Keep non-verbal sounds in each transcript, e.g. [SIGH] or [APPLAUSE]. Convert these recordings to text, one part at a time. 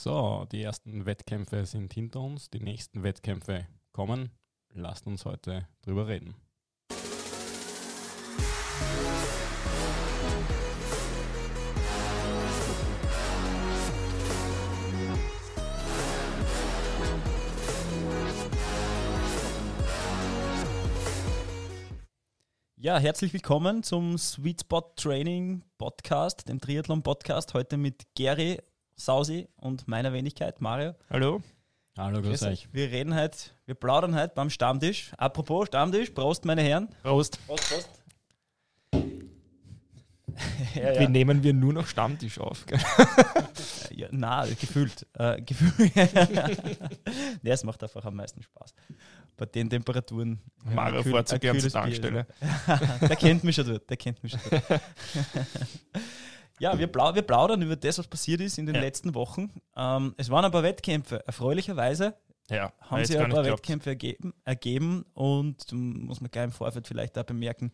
So, die ersten Wettkämpfe sind hinter uns, die nächsten Wettkämpfe kommen. Lasst uns heute drüber reden. Ja, herzlich willkommen zum Sweet Spot Training Podcast, dem Triathlon Podcast. Heute mit Gary, Sausi und meiner Wenigkeit, Mario. Hallo. Hallo, grüß euch. Wir reden heute, wir plaudern heute beim Stammtisch. Apropos Stammtisch, Prost, meine Herren. Prost. Prost, Prost. [LAUGHS] ja, Wie nehmen wir nur noch Stammtisch auf? [LAUGHS] Ja, na, gefühlt. Äh, gefühlt. [LAUGHS] nee, es macht einfach am meisten Spaß. Bei den Temperaturen. Mario fährt ein gern zur. Tankstelle. der kennt mich schon dort, der kennt mich schon dort. Ja, wir, plau wir plaudern über das, was passiert ist in den Ja. letzten Wochen. Ähm, es waren ein paar Wettkämpfe. Erfreulicherweise Ja, haben sich ein paar. Wettkämpfe ergeben, ergeben und muss man gleich im Vorfeld vielleicht auch bemerken,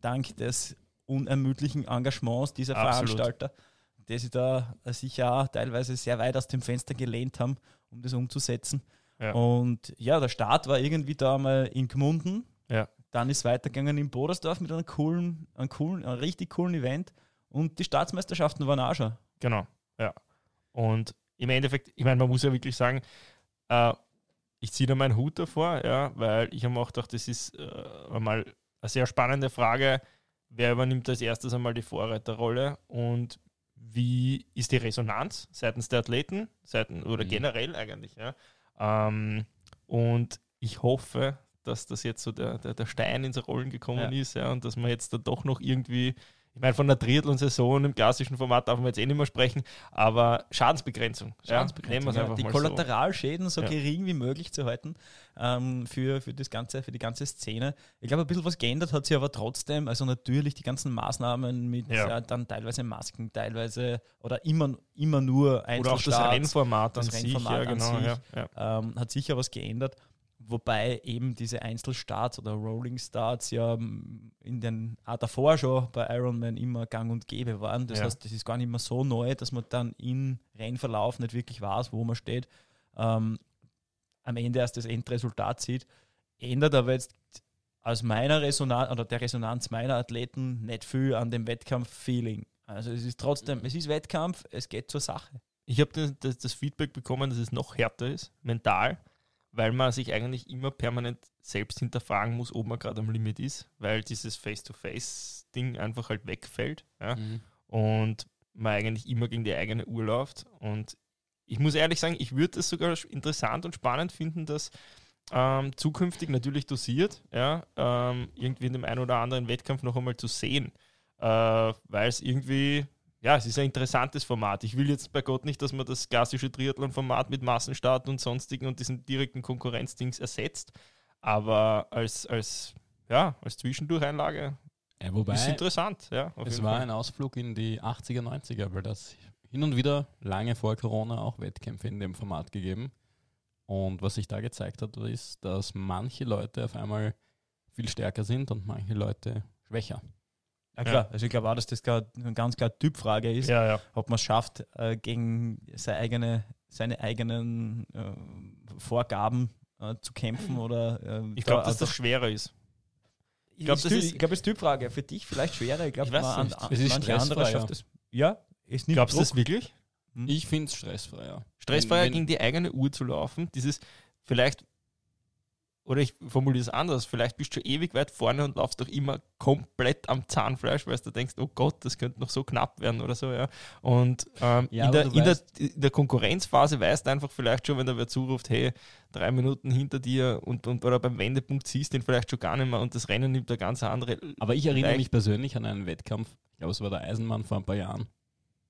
dank des unermüdlichen Engagements dieser Absolut. Veranstalter, die sich da sicher auch teilweise sehr weit aus dem Fenster gelehnt haben, um das umzusetzen. Ja. Und ja, der Start war irgendwie da mal in Gmunden. Ja. Dann ist weitergegangen in Bodersdorf mit einem coolen, einem coolen, einem richtig coolen Event. Und die Staatsmeisterschaften waren auch schon. Genau, ja. Und im Endeffekt, ich meine, man muss ja wirklich sagen, äh, ich ziehe da meinen Hut davor, ja, weil ich habe auch gedacht, das ist äh, einmal eine sehr spannende Frage, wer übernimmt als erstes einmal die Vorreiterrolle und wie ist die Resonanz seitens der Athleten, seiten, oder Mhm. generell eigentlich, ja. Ähm, und ich hoffe, dass das jetzt so der, der, der Stein ins Rollen gekommen Ja. ist, ja, und dass man jetzt da doch noch irgendwie ich meine, von der Triathlon-Saison im klassischen Format darf man jetzt eh nicht mehr sprechen, aber Schadensbegrenzung. Schadensbegrenzung, ja, nehmen wir es Ja, die Kollateralschäden so Ja. gering wie möglich zu halten ähm, für, für, das ganze, für die ganze Szene. Ich glaube, ein bisschen was geändert hat sich aber trotzdem. Also natürlich die ganzen Maßnahmen mit Ja. ja, dann teilweise Masken, teilweise oder immer, immer nur so. Oder auch das Einzelstarts. Rennformat an das sich. Rennformat ja, an genau. sich. Ähm, hat sicher was geändert. Wobei eben diese Einzelstarts oder Rolling Starts ja in den auch davor schon bei Ironman immer gang und gäbe waren. Das Ja. heißt, das ist gar nicht mehr so neu, dass man dann im Rennverlauf nicht wirklich weiß, wo man steht. Ähm, am Ende erst das Endresultat sieht. Ändert aber jetzt aus meiner Resonanz oder der Resonanz meiner Athleten nicht viel an dem Wettkampf-Feeling. Also es ist trotzdem, es ist Wettkampf, es geht zur Sache. Ich habe das, das, das Feedback bekommen, dass es noch härter ist, mental, weil man sich eigentlich immer permanent selbst hinterfragen muss, ob man gerade am Limit ist, weil dieses Face-to-Face-Ding einfach halt wegfällt. Ja? Mhm. und man eigentlich immer gegen die eigene Uhr läuft. Und ich muss ehrlich sagen, ich würde es sogar interessant und spannend finden, dass ähm, zukünftig natürlich dosiert, ja, ähm, irgendwie in dem einen oder anderen Wettkampf noch einmal zu sehen, äh, weil es irgendwie, ja, es ist ein interessantes Format. Ich will jetzt bei Gott nicht, dass man das klassische Triathlon-Format mit Massenstart und sonstigen und diesen direkten Konkurrenzdings ersetzt, aber als, als, ja, als Zwischendurcheinlage Ja, wobei, ist interessant. Ja, es war Fall. ein Ausflug in die 80er, 90er, weil das hin und wieder lange vor Corona auch Wettkämpfe in dem Format gegeben. Und was sich da gezeigt hat, ist, dass manche Leute auf einmal viel stärker sind und manche Leute schwächer. Ja, klar. Also ich glaube auch, dass das eine ganz klar Typfrage ist, Ja, ja. ob man es schafft, äh, gegen seine, eigene, seine eigenen äh, Vorgaben äh, zu kämpfen oder äh, Ich da glaube, dass das einfach- schwerer ist. ich glaub, glaube, das das, ist- ich glaub, das ist Typfrage. Für dich vielleicht schwerer. Ich glaube, an, Es ist manche andere stressfreier. schafft es. Ja, es nimmt Glaubst du das wirklich? Hm? Ich finde es stressfreier. Stressfreier Wenn- wenn- gegen die eigene Uhr zu laufen, dieses vielleicht, oder ich formuliere es anders, vielleicht bist du ewig weit vorne und laufst doch immer komplett am Zahnfleisch, weil du denkst, oh Gott, das könnte noch so knapp werden oder so, ja. Und ähm, Ja, in, der, in, der, in der Konkurrenzphase weißt du einfach vielleicht schon, wenn da wer zuruft, hey, drei Minuten hinter dir und, und oder beim Wendepunkt siehst du den vielleicht schon gar nicht mehr und das Rennen nimmt eine ganz andere. Aber ich erinnere Leicht- mich persönlich an einen Wettkampf, ich glaube, es war der Eisenmann vor ein paar Jahren,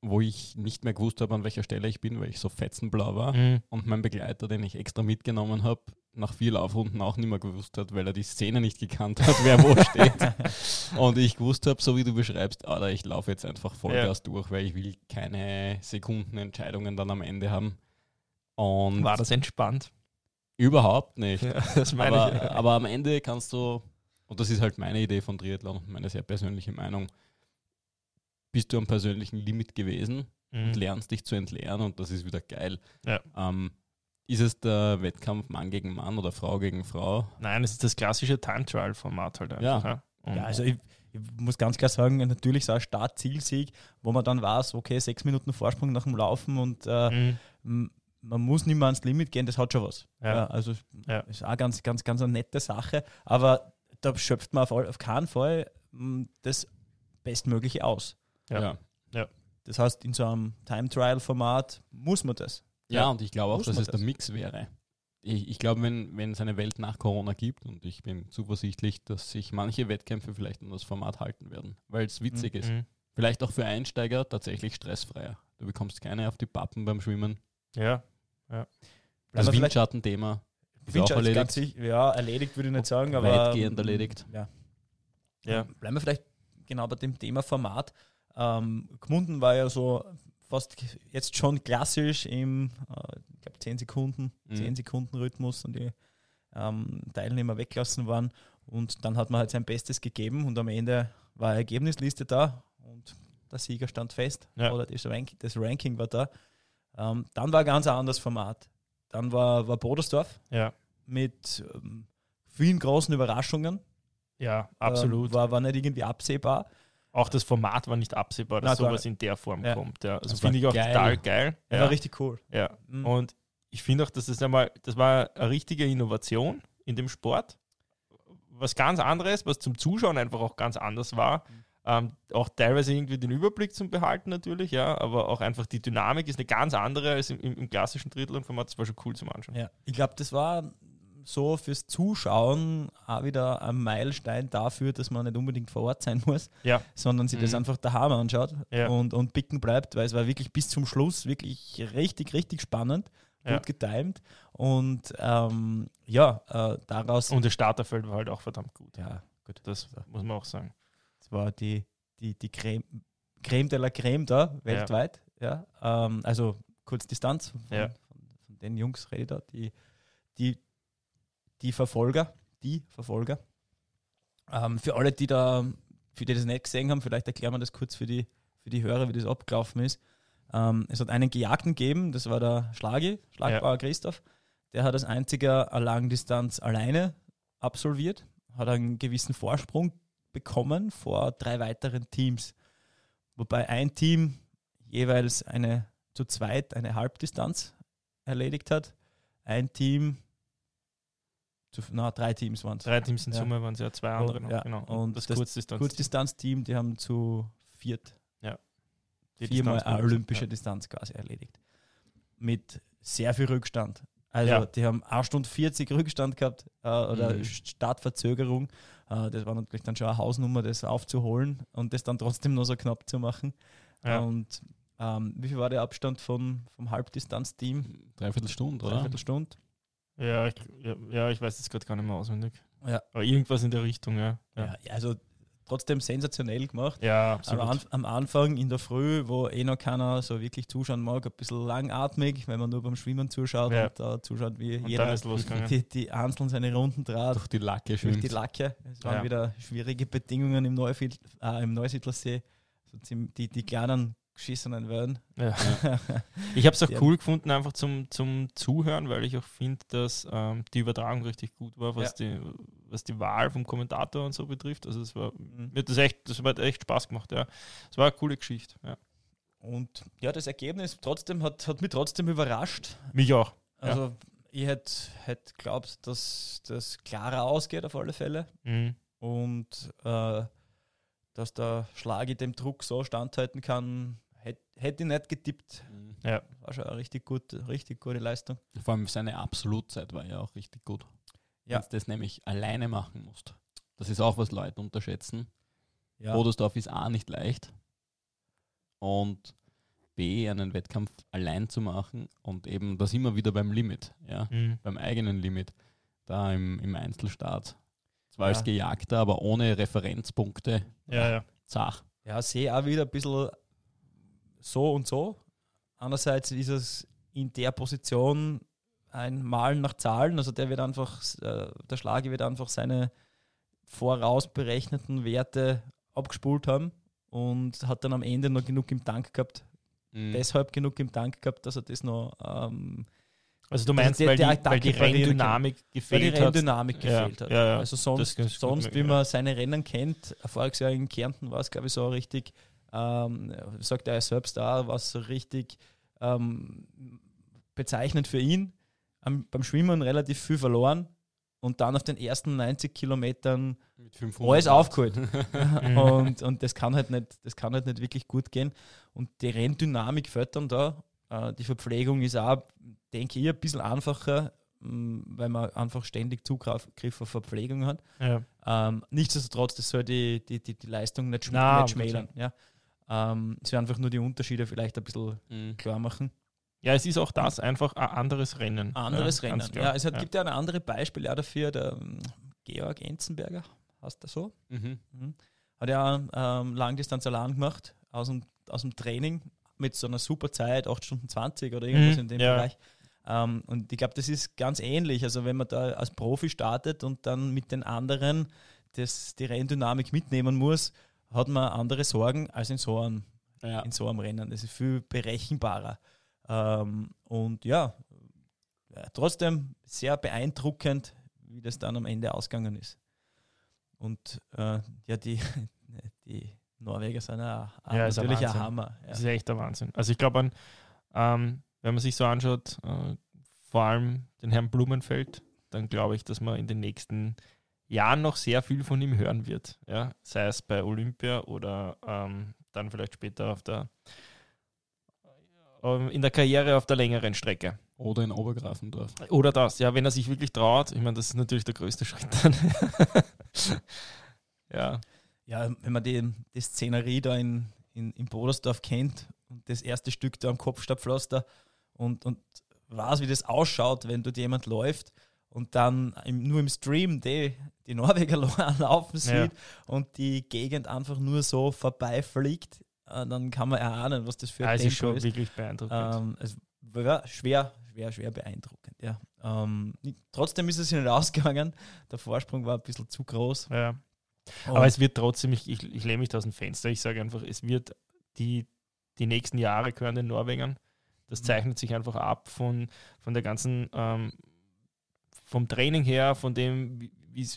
wo ich nicht mehr gewusst habe, an welcher Stelle ich bin, weil ich so fetzenblau war. Mhm. Und mein Begleiter, den ich extra mitgenommen habe, nach vier Laufrunden auch nicht mehr gewusst hat, weil er die Szene nicht gekannt hat, wer wo steht. [LAUGHS] Und ich gewusst habe, so wie du beschreibst, Alter, ich laufe jetzt einfach Vollgas durch, weil ich will keine Sekundenentscheidungen dann am Ende haben. Und War das entspannt? überhaupt nicht. Ja, das meine aber, ich. aber am Ende kannst du, und das ist halt meine Idee von Triathlon, meine sehr persönliche Meinung, bist du am persönlichen Limit gewesen, Mhm. und lernst dich zu entleeren und das ist wieder geil. Ja. Ähm, ist es der Wettkampf Mann gegen Mann oder Frau gegen Frau? Nein, es ist das klassische Time-Trial-Format halt einfach. Ja. Ja, also ich, ich muss ganz klar sagen, natürlich so ein Start-Ziel-Sieg, wo man dann weiß, okay, sechs Minuten Vorsprung nach dem Laufen und äh, Mhm. man muss nicht mehr ans Limit gehen, das hat schon was. Ja. also Ja. ist auch ganz, ganz, ganz eine nette Sache, aber da schöpft man auf, auf keinen Fall das Bestmögliche aus. Ja. Das heißt, in so einem Time-Trial-Format muss man das. Ja, Ja. und ich glaube auch, dass es der das? Mix wäre. Ich, ich glaube, wenn, wenn es eine Welt nach Corona gibt, und ich bin zuversichtlich, dass sich manche Wettkämpfe vielleicht an das Format halten werden, weil es witzig ist. Mhm. Vielleicht auch für Einsteiger tatsächlich stressfreier. Du bekommst keine auf die Pappen beim Schwimmen. Ja. Das wir vielleicht- Windschattenthema ist auch Windschatten ist erledigt. ganz sicher- ja, erledigt würde ich nicht sagen, aber Weitgehend ähm, erledigt. Ja. Ja. Bleiben wir vielleicht genau bei dem Thema Format. Ähm, Gmunden war ja so fast jetzt schon klassisch im, äh, ich glaube, 10 Sekunden, Mhm. 10 Sekunden Rhythmus und die ähm, Teilnehmer weggelassen waren. Und dann hat man halt sein Bestes gegeben und am Ende war eine Ergebnisliste da und der Sieger stand fest Ja. oder das Ranking, das Ranking war da. Ähm, dann war ein ganz anderes Format. Dann war, war Bodersdorf Ja. mit ähm, vielen großen Überraschungen. Ja, absolut. Ähm, war, war nicht irgendwie absehbar. Auch das Format war nicht absehbar, dass gar sowas in der Form Ja. kommt. Ja. Also finde ich auch geil. total geil. Ja. War richtig cool. ja. Mhm. Und ich finde auch, dass das einmal, das war eine richtige Innovation in dem Sport. Was ganz anderes, was zum Zuschauen einfach auch ganz anders war. Ähm, auch teilweise irgendwie den Überblick zum Behalten natürlich, ja, aber auch einfach die Dynamik ist eine ganz andere als im, im, klassischen Triathlon-Format. Das war schon cool zum Anschauen. Ja. Ich glaube, das war so fürs Zuschauen auch wieder ein Meilenstein dafür, dass man nicht unbedingt vor Ort sein muss, Ja. sondern sich das Mhm. einfach daheim anschaut Ja. und, und picken bleibt, weil es war wirklich bis zum Schluss wirklich richtig, richtig spannend, gut Ja. getimt und ähm, ja, äh, daraus Und das Starterfeld war halt auch verdammt gut. ja, gut, Das muss man auch sagen. Das war die, die, die Creme, Creme de la Creme da, weltweit. Ja. Ähm, also Kurzdistanz, von, Ja. von, den Jungs rede da, die, die, die Verfolger, die Verfolger. Ähm, für alle, die da, für die das nicht gesehen haben, vielleicht erklären wir das kurz für die, für die Hörer, wie das abgelaufen ist. Ähm, es hat einen Gejagten gegeben, das war der Schlagi, Schlagbauer Christoph. Der hat als einziger eine Langdistanz alleine absolviert, hat einen gewissen Vorsprung bekommen vor drei weiteren Teams. Wobei ein Team jeweils eine zu zweit eine Halbdistanz erledigt hat. Ein Team, zu, na, drei Teams waren es. Drei Teams in Ja. Summe waren es ja zwei andere noch. ja. Genau. Und das, das Kurzdistanz. Kurzdistanzteam, die haben zu viert die viermal Distanz olympische ja. Distanz quasi erledigt. Mit sehr viel Rückstand. Also Ja. die haben 1 Stunde 40 Rückstand gehabt äh, oder Mhm. Startverzögerung. Äh, das war natürlich dann schon eine Hausnummer, das aufzuholen und das dann trotzdem nur so knapp zu machen. Ja. Und ähm, wie viel war der Abstand von, vom Halbdistanzteam? Dreiviertel Stunde, oder? Dreiviertel Stunde. Ja, ich, ja, ja, ich weiß jetzt gerade gar nicht mehr auswendig. Ja. Aber irgendwas in der Richtung, ja. Ja. also trotzdem sensationell gemacht. Ja, Am, absolut. Anf am Anfang in der Früh, wo eh noch keiner so wirklich zuschauen mag, ein bisschen langatmig, wenn man nur beim Schwimmen zuschaut Ja. und da zuschaut, wie Und jeder die, die einzeln seine Runden trat Durch die Lacke durch schwimmt. die Lacke. Es waren Ja. wieder schwierige Bedingungen im, Neufied, äh, im Neusiedlersee. So ziem- die, die kleinen geschissenen Wellen. Ja. [LAUGHS] Ich habe es auch Ja. cool gefunden, einfach zum, zum Zuhören, weil ich auch finde, dass ähm, die Übertragung richtig gut war, was, die, was die Wahl vom Kommentator und so betrifft. Also es war, Mhm. mir hat das echt, das hat echt Spaß gemacht, ja. Es war eine coole Geschichte. Ja. Und ja, das Ergebnis trotzdem hat, hat mich trotzdem überrascht. Mich auch. Ja. Also ich hätte hätt geglaubt, dass das klarer ausgeht auf alle Fälle. Mhm. Und äh, dass der Schlagi dem Druck so standhalten kann, hätte hätt ich nicht getippt. Mhm. Ja. War schon eine richtig, gut, richtig gute Leistung. Vor allem seine Absolutzeit war ja auch richtig gut. Ja. Wenn du das nämlich alleine machen musst. Das ist auch, was Leute unterschätzen. Ja, Bodersdorf ist A nicht leicht und B einen Wettkampf allein zu machen und eben das immer wieder beim Limit, ja, Mhm. beim eigenen Limit, da im, im Einzelstart. Zwar Ja. als Gejagter, aber ohne Referenzpunkte. Ja, ja. Zach. ja sehe auch wieder ein bisschen so und so. Andererseits ist es in der Position ein Malen nach Zahlen. Also der wird einfach, äh, der Schlage wird einfach seine voraus berechneten Werte abgespult haben und hat dann am Ende noch genug im Tank gehabt, mhm. deshalb genug im Tank gehabt, dass er das noch. Ähm, also du meinst, die, weil, die, weil die Renndynamik gefehlt weil die Renndynamik gefehlt ja, hat. Ja, ja. Also sonst, sonst wie man seine Rennen kennt, voriges Jahr in Kärnten war es, glaube ich, so richtig, ähm, sagt er selbst da, was so richtig ähm, bezeichnend für ihn. Am, beim Schwimmen relativ viel verloren und dann auf den ersten 90 Kilometern alles aufgeholt. [LAUGHS] und, und das kann halt nicht, das kann halt nicht wirklich gut gehen. Und die Renndynamik fällt dann da. Äh, die Verpflegung ist auch, denke ich, ein bisschen einfacher, mm, weil man einfach ständig Zugriff auf Verpflegung hat. Ja. Ähm, nichtsdestotrotz, das soll die, die, die, die Leistung nicht, schm nicht schmälern. Ja. Ähm, es wird einfach nur die Unterschiede vielleicht ein bisschen mhm. klar machen. Ja, es ist auch das einfach ein anderes Rennen. Anderes ja, Rennen. Ja, es hat, ja. gibt ja ein anderes Beispiel auch dafür, der um, Georg Enzenberger, heißt der so? Mhm. Mhm. Hat ja ähm, Langdistanz allein gemacht, aus dem, aus dem Training mit so einer super Zeit, 8 Stunden 20 oder irgendwas mhm. in dem ja. Bereich. Ähm, und ich glaube, das ist ganz ähnlich. Also wenn man da als Profi startet und dann mit den anderen das, die Renndynamik mitnehmen muss, hat man andere Sorgen als in so einem, ja. in so einem Rennen. Das ist viel berechenbarer. Ähm, und ja, trotzdem sehr beeindruckend, wie das dann am Ende ausgegangen ist. Und äh, ja, die, [LAUGHS] die Norweger sind ja, ja natürlich ein, ein Hammer. Ja. Das ist echt der Wahnsinn. Also ich glaube, ähm, wenn man sich so anschaut, äh, vor allem den Herrn Blumenfeld, dann glaube ich, dass man in den nächsten Jahren noch sehr viel von ihm hören wird. Ja? Sei es bei Olympia oder ähm, dann vielleicht später auf der ähm, in der Karriere auf der längeren Strecke. Oder in Obergrafendorf. Oder das, ja, wenn er sich wirklich traut. Ich meine, das ist natürlich der größte Schritt dann. [LAUGHS] ja. Ja, wenn man die, die Szenerie da in, in, in Brodersdorf kennt und das erste Stück da am Kopfstabpflaster und, und weiß, wie das ausschaut, wenn dort jemand läuft und dann im, nur im Stream die, die Norweger [LAUGHS] laufen sieht ja. und die Gegend einfach nur so vorbeifliegt, äh, dann kann man erahnen, was das für ein also Tempo ist. schon wirklich beeindruckend. Ähm, es war schwer, schwer, schwer beeindruckend. Ja. Ähm, trotzdem ist es nicht [LAUGHS] ausgegangen. Der Vorsprung war ein bisschen zu groß. Ja. Aber es wird trotzdem, ich, ich, ich lehne mich da aus dem Fenster, ich sage einfach, es wird die, die nächsten Jahre gehören den Norwegern. Das mhm. zeichnet sich einfach ab von, von der ganzen, ähm, vom Training her, von dem, wie,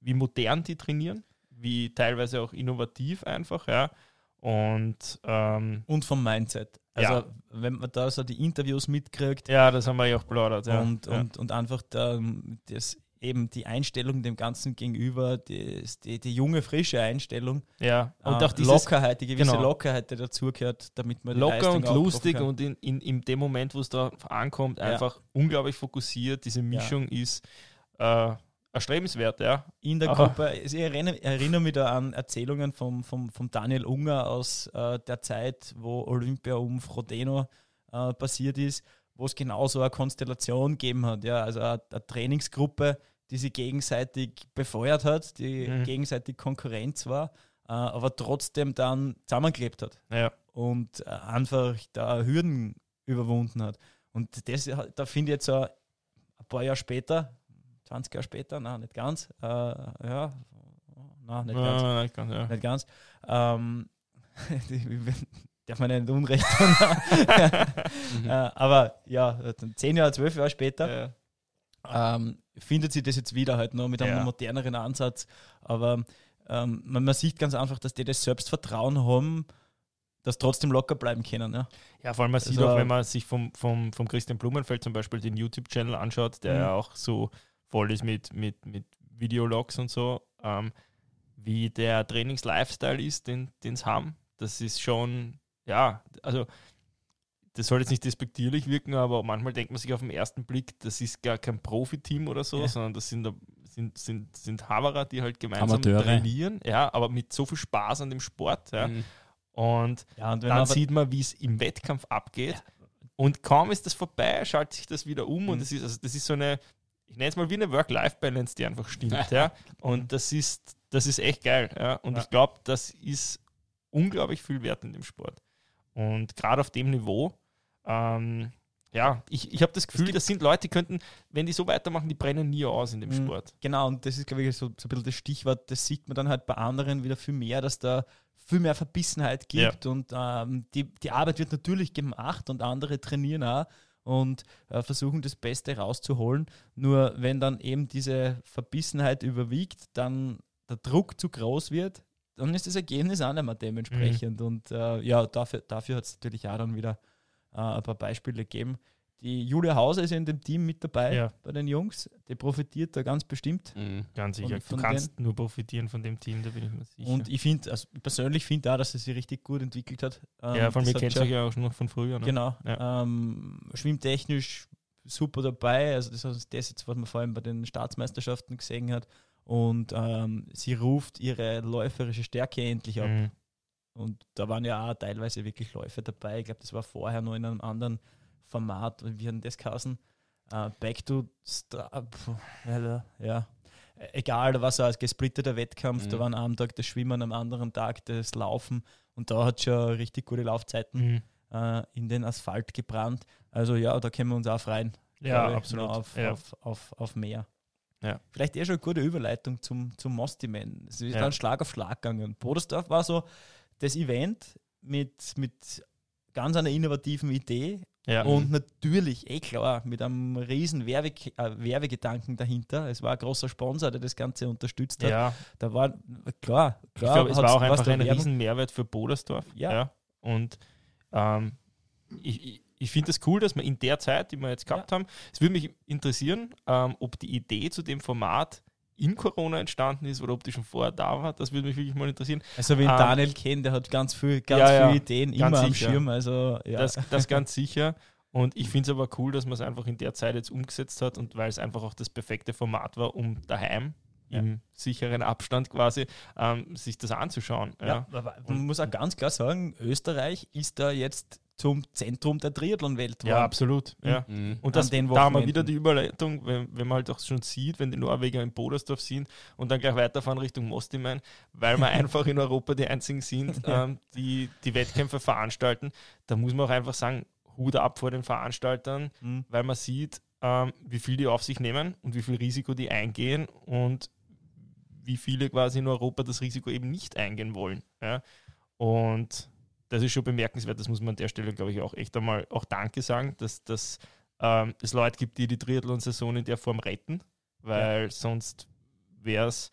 wie modern die trainieren, wie teilweise auch innovativ einfach, ja. Und, ähm, und vom Mindset. Also ja. wenn man da so die Interviews mitkriegt. Ja, das haben wir ja auch plaudert. Ja. Und, ja. und, und einfach da, das, eben die Einstellung dem Ganzen gegenüber, die, die, die junge, frische Einstellung. Ja, und äh, auch die Lockerheit, die gewisse genau. Lockerheit, die dazugehört, damit man Locker und lustig und in, in, in dem Moment, wo es da ankommt, einfach unglaublich fokussiert. Diese Mischung ist äh, erstrebenswert, ja. In der Aha. Gruppe, ich erinnere, erinnere, mich da an Erzählungen vom, vom, vom Daniel Unger aus äh, der Zeit, wo Olympia um Frodeno äh, passiert ist, wo es genau so eine Konstellation gegeben hat. Ja, also eine, eine Trainingsgruppe, die sich gegenseitig befeuert hat, die mhm. gegenseitig Konkurrenz war, äh, aber trotzdem dann zusammengeklebt hat. Ja. Und äh, einfach da Hürden überwunden hat. Und das, da finde ich jetzt so ein paar Jahre später, 20 Jahre später, nein, nicht ganz, äh, ja, nein, nicht ganz, ja, nicht ganz, ja. nicht ganz ähm, [LAUGHS] darf man nicht Unrecht mhm. [LAUGHS] [LAUGHS] äh, aber ja, zehn Jahre, zwölf Jahre später. Ähm, findet sich das jetzt wieder halt noch mit einem ja. moderneren Ansatz. Aber ähm, man, man, sieht ganz einfach, dass die das Selbstvertrauen haben, dass trotzdem locker bleiben können. Ja, ja vor allem man sieht also, auch, wenn man sich vom, vom, vom Christian Blumenfeld zum Beispiel den YouTube-Channel anschaut, der mhm. ja auch so voll ist mit, mit, mit Videologs und so, ähm, wie der Trainings-Lifestyle ist, den sie haben. Das ist schon, ja, also das soll jetzt nicht despektierlich wirken, aber manchmal denkt man sich auf den ersten Blick, das ist gar kein Profiteam oder so, ja. sondern das sind, sind, sind, sind Haverer, die halt gemeinsam Amateure. trainieren, ja, aber mit so viel Spaß an dem Sport. Ja. Mhm. Und, ja, und dann sieht man, wie es im Wettkampf abgeht. Und kaum ist das vorbei, schaltet sich das wieder um mhm. und das ist, also das ist so eine, ich nenne es mal wie eine Work-Life-Balance, die einfach stimmt. ja. Und das ist, das ist echt geil. Ja. Und ich glaube, das ist unglaublich viel wert in dem Sport. Und gerade auf dem Niveau, ähm, ja, ich, ich habe das Gefühl, das sind Leute, die könnten, wenn die so weitermachen, die brennen nie aus in dem Mhm. Sport. Genau, und das ist, glaube ich, so, so ein bisschen das Stichwort. Das sieht man dann halt bei anderen wieder viel mehr, dass da viel mehr Verbissenheit gibt und ähm, die, die Arbeit wird natürlich gemacht und andere trainieren auch und äh, versuchen das Beste rauszuholen. Nur wenn dann eben diese Verbissenheit überwiegt, dann der Druck zu groß wird, dann ist das Ergebnis auch nicht mehr dementsprechend. Und äh, ja, dafür, dafür hat es natürlich auch dann wieder äh, ein paar Beispiele gegeben. Die Julia Hauser ist ja in dem Team mit dabei Ja. bei den Jungs. Die profitiert da ganz bestimmt. Mhm. Ganz sicher. Du kannst nur profitieren von dem Team, da bin ich mir sicher. Und ich finde, also ich persönlich finde auch, dass sie sich richtig gut entwickelt hat. Ähm, ja, von mir du schon- ja auch schon noch von früher. Ne? Genau. Ja. Ähm, schwimmtechnisch super dabei. Also das ist das jetzt, was man vor allem bei den Staatsmeisterschaften gesehen hat. Und ähm, sie ruft ihre läuferische Stärke endlich ab. Mhm. Und da waren ja auch teilweise wirklich Läufe dabei. Ich glaube, das war vorher noch in einem anderen Format. Wie hat denn das geheißen? Äh, back to Stra Puh, ja. Äh, Egal, was als gesplitteter Wettkampf. Mhm. Da war an einem Tag das Schwimmen, am anderen Tag das Laufen. Und da hat schon richtig gute Laufzeiten Mhm. äh, in den Asphalt gebrannt. Also ja, da können wir uns auch freuen. Ja, absolut. Auf, ja. auf, auf, auf mehr. Ja. Vielleicht eher schon eine gute Überleitung zum, zum Mostiman. Es ist Ja. dann Schlag auf Schlag gegangen. Bodersdorf war so das Event mit, mit ganz einer innovativen Idee ja. und natürlich, eh klar, mit einem riesen Werbe, äh, Werbegedanken dahinter. Es war ein großer Sponsor, der das Ganze unterstützt hat. ja. Da war, klar, Ich klar. glaube, es war auch einfach ein Werbung. riesen Mehrwert für Bodersdorf. Ja. Und ähm, ich, ich, ich finde es cool, dass wir in der Zeit, die wir jetzt gehabt haben, es würde mich interessieren, ähm, ob die Idee zu dem Format in Corona entstanden ist oder ob die schon vorher da war. Das würde mich wirklich mal interessieren. Also, wenn Ähm, Daniel kennt, der hat ganz viel, ganz Ja, ja, viele Ideen ganz immer am sicher. Schirm. Also, ja. Das, das [LAUGHS] ganz sicher. Und ich finde es aber cool, dass man es einfach in der Zeit jetzt umgesetzt hat und weil es einfach auch das perfekte Format war, um daheim Ja. im sicheren Abstand quasi ähm, sich das anzuschauen. Ja. Ja, man muss auch ganz klar sagen, Österreich ist da jetzt zum Zentrum der Triathlon-Welt Ja, absolut. Mhm. Ja. Mhm. Und das, den da haben wir wieder die Überleitung, wenn, wenn man halt auch schon sieht, wenn die Norweger in Bodersdorf sind und dann gleich weiterfahren Richtung Mostiman, weil wir [LAUGHS] einfach in Europa die einzigen sind, [LAUGHS] ähm, die die Wettkämpfe veranstalten. Da muss man auch einfach sagen, Hut ab vor den Veranstaltern, Mhm. weil man sieht, ähm, wie viel die auf sich nehmen und wie viel Risiko die eingehen und wie viele quasi in Europa das Risiko eben nicht eingehen wollen. Ja? Und das ist schon bemerkenswert, das muss man an der Stelle, glaube ich, auch echt einmal auch Danke sagen, dass, dass ähm, es Leute gibt, die die Triathlon-Saison in der Form retten, weil sonst wäre es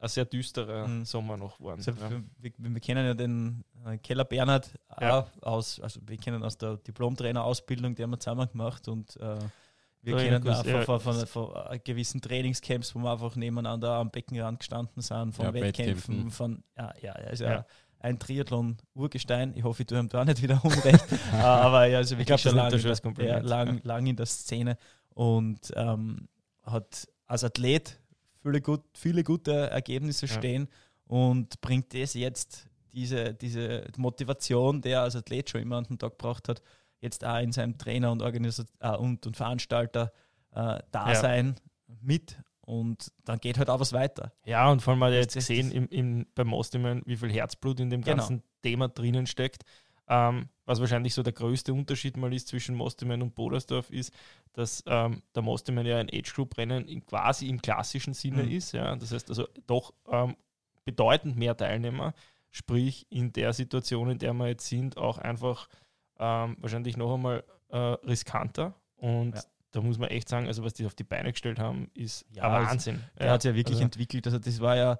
ein sehr düsterer Mhm. Sommer noch geworden. Also, ja. wir, wir, kennen ja den äh, Keller Bernhard Ja. aus, also wir kennen aus der Diplom-Trainer-Ausbildung, die haben wir zusammen gemacht und äh, wir Ja, kennen ja, auch ja. von, von, von, äh, gewissen Trainingscamps, wo wir einfach nebeneinander am Beckenrand gestanden sind, von Ja, Wettkämpfen, von, ja, ja, ist Ja. Ja. ein Triathlon-Urgestein. Ich hoffe, ich tue ihm da nicht wieder unrecht. Äh, [LAUGHS] aber ja, also Ich wirklich glaub, schon lange in, der- Kompliment. ja, lang, lang in der Szene und ähm, hat als Athlet viele, gut, viele gute Ergebnisse Ja. stehen und bringt das jetzt, diese, diese Motivation, die er als Athlet schon immer an den Tag gebracht hat, jetzt auch in seinem Trainer und, Organisat äh, und, und Veranstalter äh, Dasein mit und dann geht halt auch was weiter. Ja, und vor allem hat er jetzt gesehen im, im, beim Mostiman, wie viel Herzblut in dem Genau. ganzen Thema drinnen steckt. Ähm, was wahrscheinlich so der größte Unterschied mal ist zwischen Mostiman und Bodersdorf, ist, dass ähm, der Mostiman ja ein Age-Group-Rennen quasi im klassischen Sinne Mhm. ist. Ja? Das heißt also doch ähm, bedeutend mehr Teilnehmer, sprich in der Situation, in der wir jetzt sind, auch einfach ähm, wahrscheinlich noch einmal äh, riskanter. Und Ja. Da muss man echt sagen, also was die auf die Beine gestellt haben, ist Ja, also Wahnsinn. Er hat es ja wirklich also- entwickelt. Also das war ja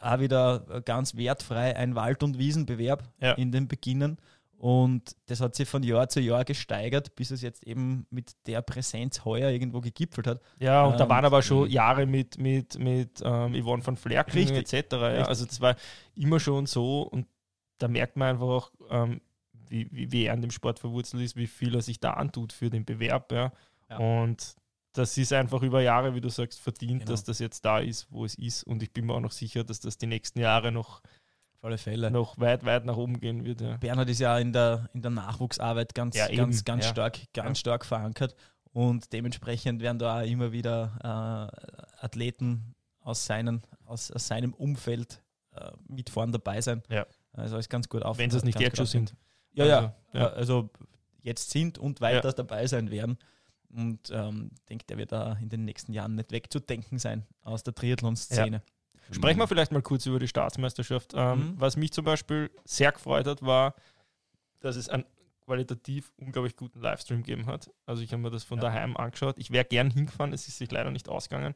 auch wieder ganz wertfrei ein Wald- und Wiesenbewerb Ja. in den Beginnen. Und das hat sich von Jahr zu Jahr gesteigert, bis es jetzt eben mit der Präsenz heuer irgendwo gegipfelt hat. Ja, und da Ähm, waren aber schon. Jahre mit, mit, mit ähm, Yvonne von Flerken Richtig. etc. Ja. Also das war immer schon so und da merkt man einfach auch, ähm, wie, wie, wie er an dem Sport verwurzelt ist, wie viel er sich da antut für den Bewerb. Ja. Ja. Und das ist einfach über Jahre, wie du sagst, verdient, Genau. dass das jetzt da ist, wo es ist. Und ich bin mir auch noch sicher, dass das die nächsten Jahre noch, alle Fälle. noch weit, weit nach oben gehen wird. Ja. Bernhard ist ja in der, in der Nachwuchsarbeit ganz, Ja, eben, ganz, ganz ja. stark, ganz stark verankert. Und dementsprechend werden da auch immer wieder äh, Athleten aus, seinen, aus, aus seinem Umfeld äh, mit vorn dabei sein. Also ist ganz gut auf. Wenn sie es nicht jetzt schon sind. Ja, ja. Also, ja. Also jetzt sind und weiter dabei sein werden. Und ähm, ich denke, der wird da in den nächsten Jahren nicht wegzudenken sein aus der Triathlon-Szene. Sprechen wir vielleicht mal kurz über die Staatsmeisterschaft. Ähm, Mhm. Was mich zum Beispiel sehr gefreut hat, war, dass es einen qualitativ unglaublich guten Livestream gegeben hat. Also ich habe mir das von Ja. daheim angeschaut. Ich wäre gern hingefahren, es ist sich leider nicht ausgegangen.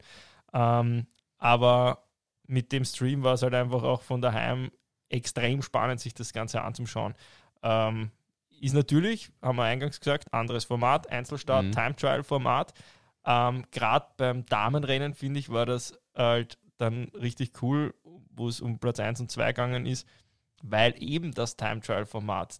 Ähm, aber mit dem Stream war es halt einfach auch von daheim extrem spannend, sich das Ganze anzuschauen. Ähm, ist natürlich, haben wir eingangs gesagt, anderes Format, Einzelstart, Mhm. Time-Trial-Format. Ähm, Gerade beim Damenrennen, finde ich, war das halt dann richtig cool, wo es um Platz 1 und 2 gegangen ist, weil eben das Time-Trial-Format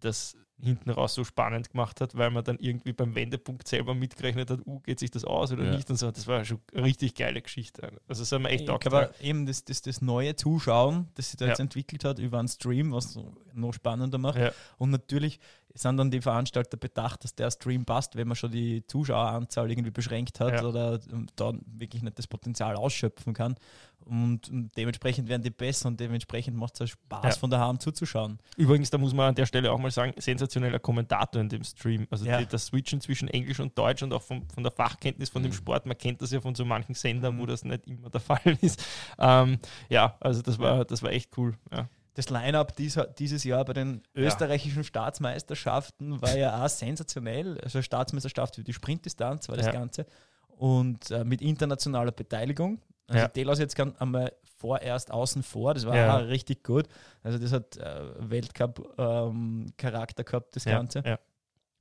das hinten raus so spannend gemacht hat, weil man dann irgendwie beim Wendepunkt selber mitgerechnet hat, uh, geht sich das aus oder Ja. nicht und so. Das war schon eine richtig geile Geschichte. Also das hat mir echt taugt. glaube eben das, das, das neue Zuschauen, das sich da Ja. jetzt entwickelt hat über einen Stream, was so noch spannender macht. Ja. Und natürlich sind dann die Veranstalter bedacht, dass der Stream passt, wenn man schon die Zuschaueranzahl irgendwie beschränkt hat Ja. oder ähm, dann wirklich nicht das Potenzial ausschöpfen kann. Und, und dementsprechend werden die besser und dementsprechend macht es auch Spaß, Ja. von daheim zuzuschauen. Übrigens, da muss man an der Stelle auch mal sagen, sensationeller Kommentator in dem Stream. Also Ja. die, das Switchen zwischen Englisch und Deutsch und auch von, von der Fachkenntnis von dem Mhm. Sport, man kennt das ja von so manchen Sendern, wo Mhm. das nicht immer der [LAUGHS] Fall ist. Ähm, ja, also das war, das war echt cool. Ja. Das Line-Up dieses Jahr bei den Ja. österreichischen Staatsmeisterschaften war ja auch sensationell. Also Staatsmeisterschaft für die Sprintdistanz war das Ja. Ganze. Und äh, mit internationaler Beteiligung. Also Ja. Delos jetzt ganz einmal vorerst außen vor, das war Ja. auch richtig gut. Also das hat äh, Weltcup-Charakter gehabt, das Ja, Ganze. ja.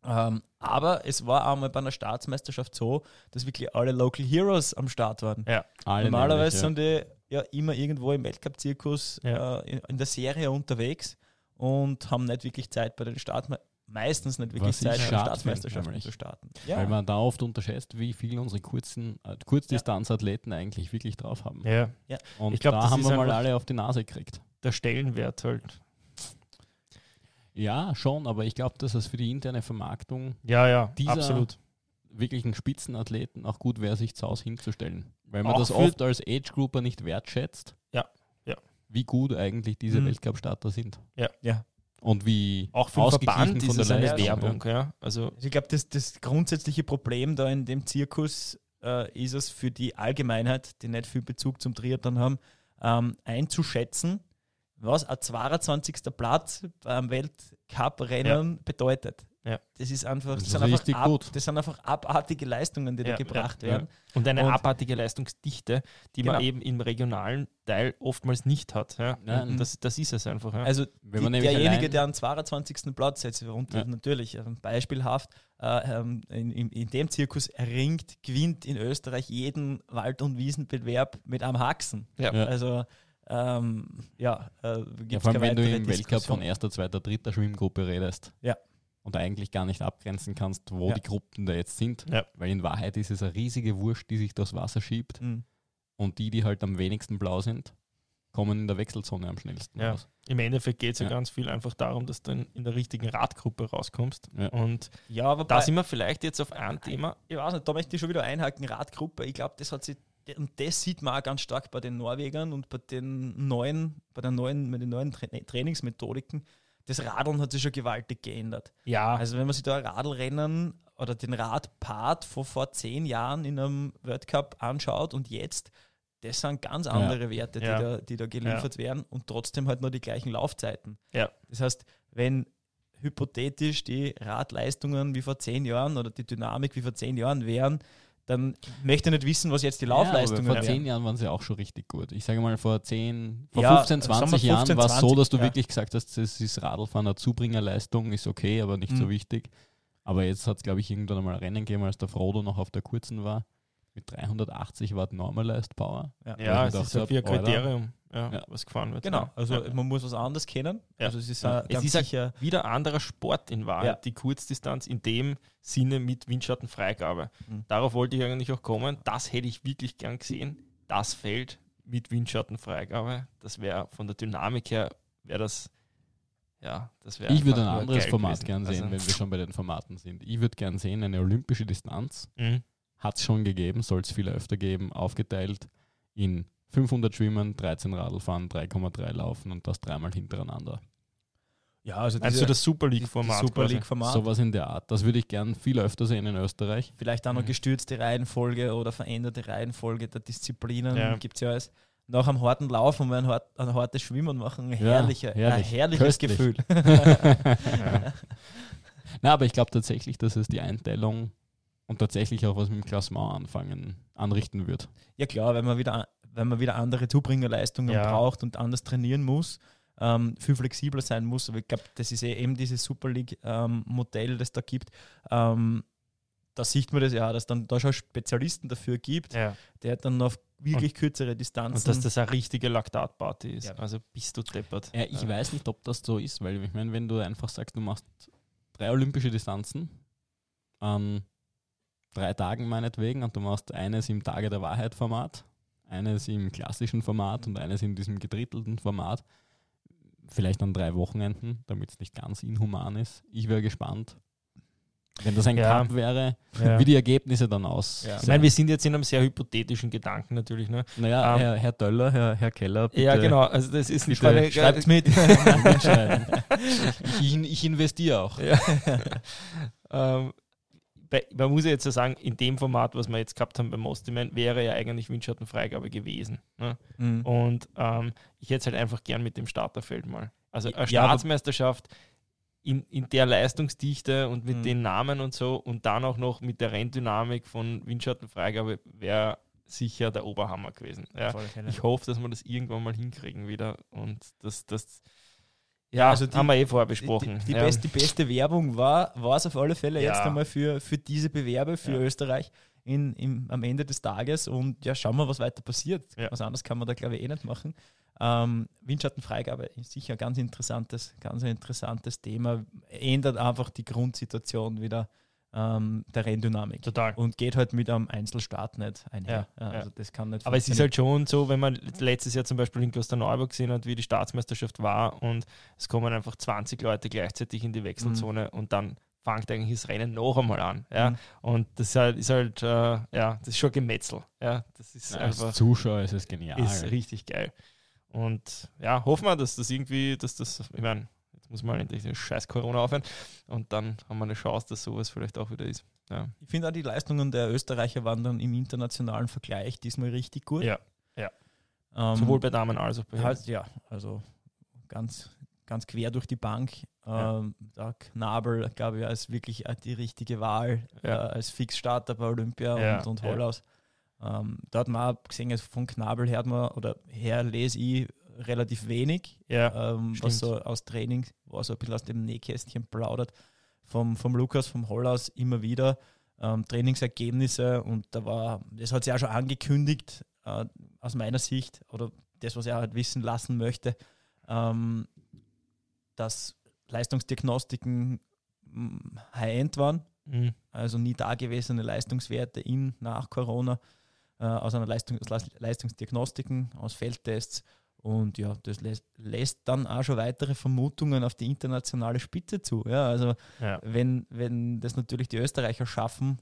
Ähm, aber es war auch mal bei einer Staatsmeisterschaft so, dass wirklich alle Local Heroes am Start waren. Normalerweise nämlich, sind die ja immer irgendwo im Weltcup-Zirkus Ja. äh, in, in der Serie unterwegs und haben nicht wirklich Zeit bei den Start meistens nicht wirklich Was Zeit bei den Staatsmeisterschaften zu starten. ja. Weil man da oft unterschätzt, wie viel unsere kurzen äh, Kurzdistanzathleten eigentlich wirklich drauf haben. ja, Und Ich glaub, da das haben wir mal alle auf die Nase gekriegt. der Stellenwert halt. Ja, schon, aber ich glaube, dass es für die interne Vermarktung Ja, ja, Dieser- absolut. Wirklichen Spitzenathleten auch gut wäre, sich zu Hause hinzustellen. Weil man Auch das oft als Age-Grouper nicht wertschätzt, Ja, ja. wie gut eigentlich diese Mhm. Weltcup-Starter sind. Ja. Ja. Und wie Auch für Verband von ist der es eine Leistung, Werbung. Ja. Also Also ich glaube, das, das grundsätzliche Problem da in dem Zirkus äh, ist es für die Allgemeinheit, die nicht viel Bezug zum Triathlon haben, ähm, einzuschätzen, was ein 22. Platz beim Weltcup-Rennen bedeutet. Ja. Das ist einfach, Das das, ist sind einfach ab, gut. das sind einfach abartige Leistungen, die Ja, da gebracht ja, ja. werden. Und eine Und- abartige Leistungsdichte, die man Genau. eben im regionalen Teil oftmals nicht hat. Ja. Nein. Und das, das ist es einfach. Ja. Also Wenn die, man derjenige, der am 22. Platz jetzt und Ja. natürlich ähm, beispielhaft äh, ähm, in, in, in dem Zirkus erringt, gewinnt in Österreich jeden Wald- und Wiesenbewerb mit einem Haxen. Ja. Ja. Also ähm, ja, äh, Ja, vor allem, keine wenn du im Weltcup Diskussion. von erster, zweiter, dritter Schwimmgruppe redest. Ja. Und eigentlich gar nicht abgrenzen kannst, wo Ja. die Gruppen da jetzt sind. Ja. Weil in Wahrheit ist es eine riesige Wurst, die sich durchs Wasser schiebt. Mhm. Und die, die halt am wenigsten blau sind, kommen in der Wechselzone am schnellsten Ja. raus. Im Endeffekt geht es ja. Ja. ganz viel einfach darum, dass du in, der richtigen Radgruppe rauskommst. Ja. Und Ja, aber da sind wir vielleicht jetzt auf ein Thema. ich weiß nicht, da möchte ich schon wieder einhaken, Radgruppe. Ich glaube, das hat sich, und das sieht man auch ganz stark bei den Norwegern und bei den neuen, bei den neuen, bei den neuen Tra Trainingsmethodiken. Das Radeln hat sich schon gewaltig geändert. Ja, Also wenn man sich da ein Radlrennen oder den Radpart von vor zehn Jahren in einem World Cup anschaut und jetzt, das sind ganz andere Werte, die, Ja. da, die da geliefert werden und trotzdem halt nur die gleichen Laufzeiten. Ja. Das heißt, wenn hypothetisch die Radleistungen wie vor zehn Jahren oder die Dynamik wie vor zehn Jahren wären, dann möchte ich nicht wissen, was jetzt die Laufleistungen ja, aber vor zehn Jahren waren sie auch schon richtig gut. Ich sage mal, vor 10, vor Ja, 15, sagen wir 20 Jahren 15, war es so, 20, dass du ja. wirklich gesagt hast, das ist Radlfahren eine Zubringerleistung, ist okay, aber nicht so Mhm. wichtig. Aber jetzt hat es, glaube ich, irgendwann einmal ein Rennen gegeben, als der Frodo noch auf der kurzen war. Mit 380 Watt Normalized Power. Ja. ja, mir ist ja gedacht wie ein. Kriterium, ja, was gefahren wird. Genau, also man muss was anderes kennen. Also es ist, Ja. Es ist sicher wieder ein anderer Sport in Wahrheit, die Kurzdistanz in dem Sinne mit Windschattenfreigabe. Mhm. Darauf wollte ich eigentlich auch kommen. Das hätte ich wirklich gern gesehen. Das Feld mit Windschattenfreigabe, das wäre von der Dynamik her, wäre das, ja, das wäre Ich würde ein anderes Format gewesen. gern sehen, Also, wenn wir schon bei den Formaten sind. Ich würde gern sehen, eine olympische Distanz. mhm. Hat es schon gegeben, soll es viel öfter geben, aufgeteilt in 500 Schwimmen, 13 Radlfahren, 3,3 Laufen und das dreimal hintereinander. Ja, also Also diese, das Super League-Format. Super. League-Format. Sowas in der Art. Das würde ich gern viel öfter sehen in Österreich. Vielleicht auch noch Mhm. gestürzte Reihenfolge oder veränderte Reihenfolge der Disziplinen. Ja. Gibt es ja alles. Nach einem harten Lauf und ein, hart, ein hartes Schwimmen machen, ein, Ja, herrlicher, herrlich. ein herrliches Köstlich. Gefühl. [LAUGHS] [LAUGHS] Ja. Na, aber ich glaube tatsächlich, dass es die Einteilung und tatsächlich auch was mit dem Klassement anfangen, anrichten wird. Ja klar, wenn man wieder, wenn man wieder andere Zubringerleistungen Ja. braucht und anders trainieren muss, ähm, viel flexibler sein muss. Aber ich glaube, das ist eh eben dieses Super League-Modell, das da gibt. Ähm, da sieht man das ja, dass dann da schon Spezialisten dafür gibt, ja. der dann auf wirklich kürzere Distanzen. Und dass das eine richtige Laktatparty ist. Ja. Also bist du deppert. Ja, ich weiß nicht, ob das so ist, weil ich meine, wenn du einfach sagst, du machst drei olympische Distanzen an drei Tagen meinetwegen und du machst eines im Tage der Wahrheit Format, eines im klassischen Format und eines in diesem gedrittelten Format, vielleicht an drei Wochenenden, damit es nicht ganz inhuman ist. Ich wäre gespannt. Wenn das ein Ja. Cup wäre, Ja. wie die Ergebnisse dann aus. Ja. Ich meine, wir sind jetzt in einem sehr hypothetischen Gedanken natürlich. Ne? naja, Ähm, Herr, Herr Döller, Herr, Herr Keller, bitte Ja, genau. Also das ist nicht bitte eine, Schreibt's mit. [LAUGHS] ich, ich investiere auch. [LAUGHS] Ähm, bei, man muss ja jetzt ja sagen, in dem Format, was wir jetzt gehabt haben beim Ostiman, wäre ja eigentlich Windschattenfreigabe gewesen. Ne? Mhm. Und ähm, ich hätte es halt einfach gern mit dem Starterfeld mal. Also eine Ja, Staatsmeisterschaft in, in der Leistungsdichte und mit Mhm. den Namen und so und dann auch noch mit der Renndynamik von Windschattenfreigabe wäre sicher der Oberhammer gewesen. Ja. Ich hoffe, dass wir das irgendwann mal hinkriegen wieder und das, das ja, also die- haben wir eh vorher besprochen. die, die, ja. best, die beste Werbung war war es auf alle Fälle Ja. jetzt einmal für, für diese Bewerbe für Ja. Österreich in, im, am Ende des Tages und ja, schauen wir, was weiter passiert. Was anderes kann man da, glaube ich, eh nicht machen. Ähm, Windschattenfreigabe ist sicher ein ganz interessantes, ganz interessantes Thema. Ändert einfach die Grundsituation wieder ähm, der Renndynamik. Total. Und geht halt mit einem Einzelstart nicht einher. Ja, ja. also das kann nicht Aber es ist halt schon so, wenn man letztes Jahr zum Beispiel in Klosterneuburg gesehen hat, wie die Staatsmeisterschaft war und es kommen einfach 20 Leute gleichzeitig in die Wechselzone und dann fängt eigentlich das Rennen noch einmal an. Ja? Mhm. Und das ist halt, ist halt äh, ja, das ist schon Gemetzel. Ja? Das ist Als einfach Zuschauer ist es genial. ist richtig geil. Und ja, hoffen wir, dass das irgendwie, dass das, ich meine, muss man endlich den scheiß Corona aufhören und dann haben wir eine Chance, dass sowas vielleicht auch wieder ist. Ja, Ich finde auch die Leistungen der Österreicher waren dann im internationalen Vergleich diesmal richtig gut. Ja, ja. Ähm, Sowohl bei Damen als auch bei Herren. halt, ja, also ganz, ganz quer durch die Bank. Ja. Ähm, der Knabel, glaube ich, als wirklich äh, die richtige Wahl Ja. äh, als Fixstarter bei Olympia Ja, und, und. Hollaus. Ähm, da hat man auch gesehen, also von Knabel hört man oder her lese ich relativ wenig, Ja, ähm, was so aus Training, wo er so ein bisschen aus dem Nähkästchen plaudert. Vom, vom Lukas, vom Hollaus immer wieder ähm, Trainingsergebnisse und da war, das hat sich auch schon angekündigt, äh, aus meiner Sicht, oder das, was er halt wissen lassen möchte, ähm, dass Leistungsdiagnostiken mm, High-End waren, Mhm. also nie dagewesene Leistungswerte in, nach Corona, äh, aus einer Leistung, aus Leis- Leistungsdiagnostiken, aus Feldtests. Und ja, das lässt, lässt dann auch schon weitere Vermutungen auf die internationale Spitze zu. Ja, also ja. wenn, wenn das natürlich die Österreicher schaffen,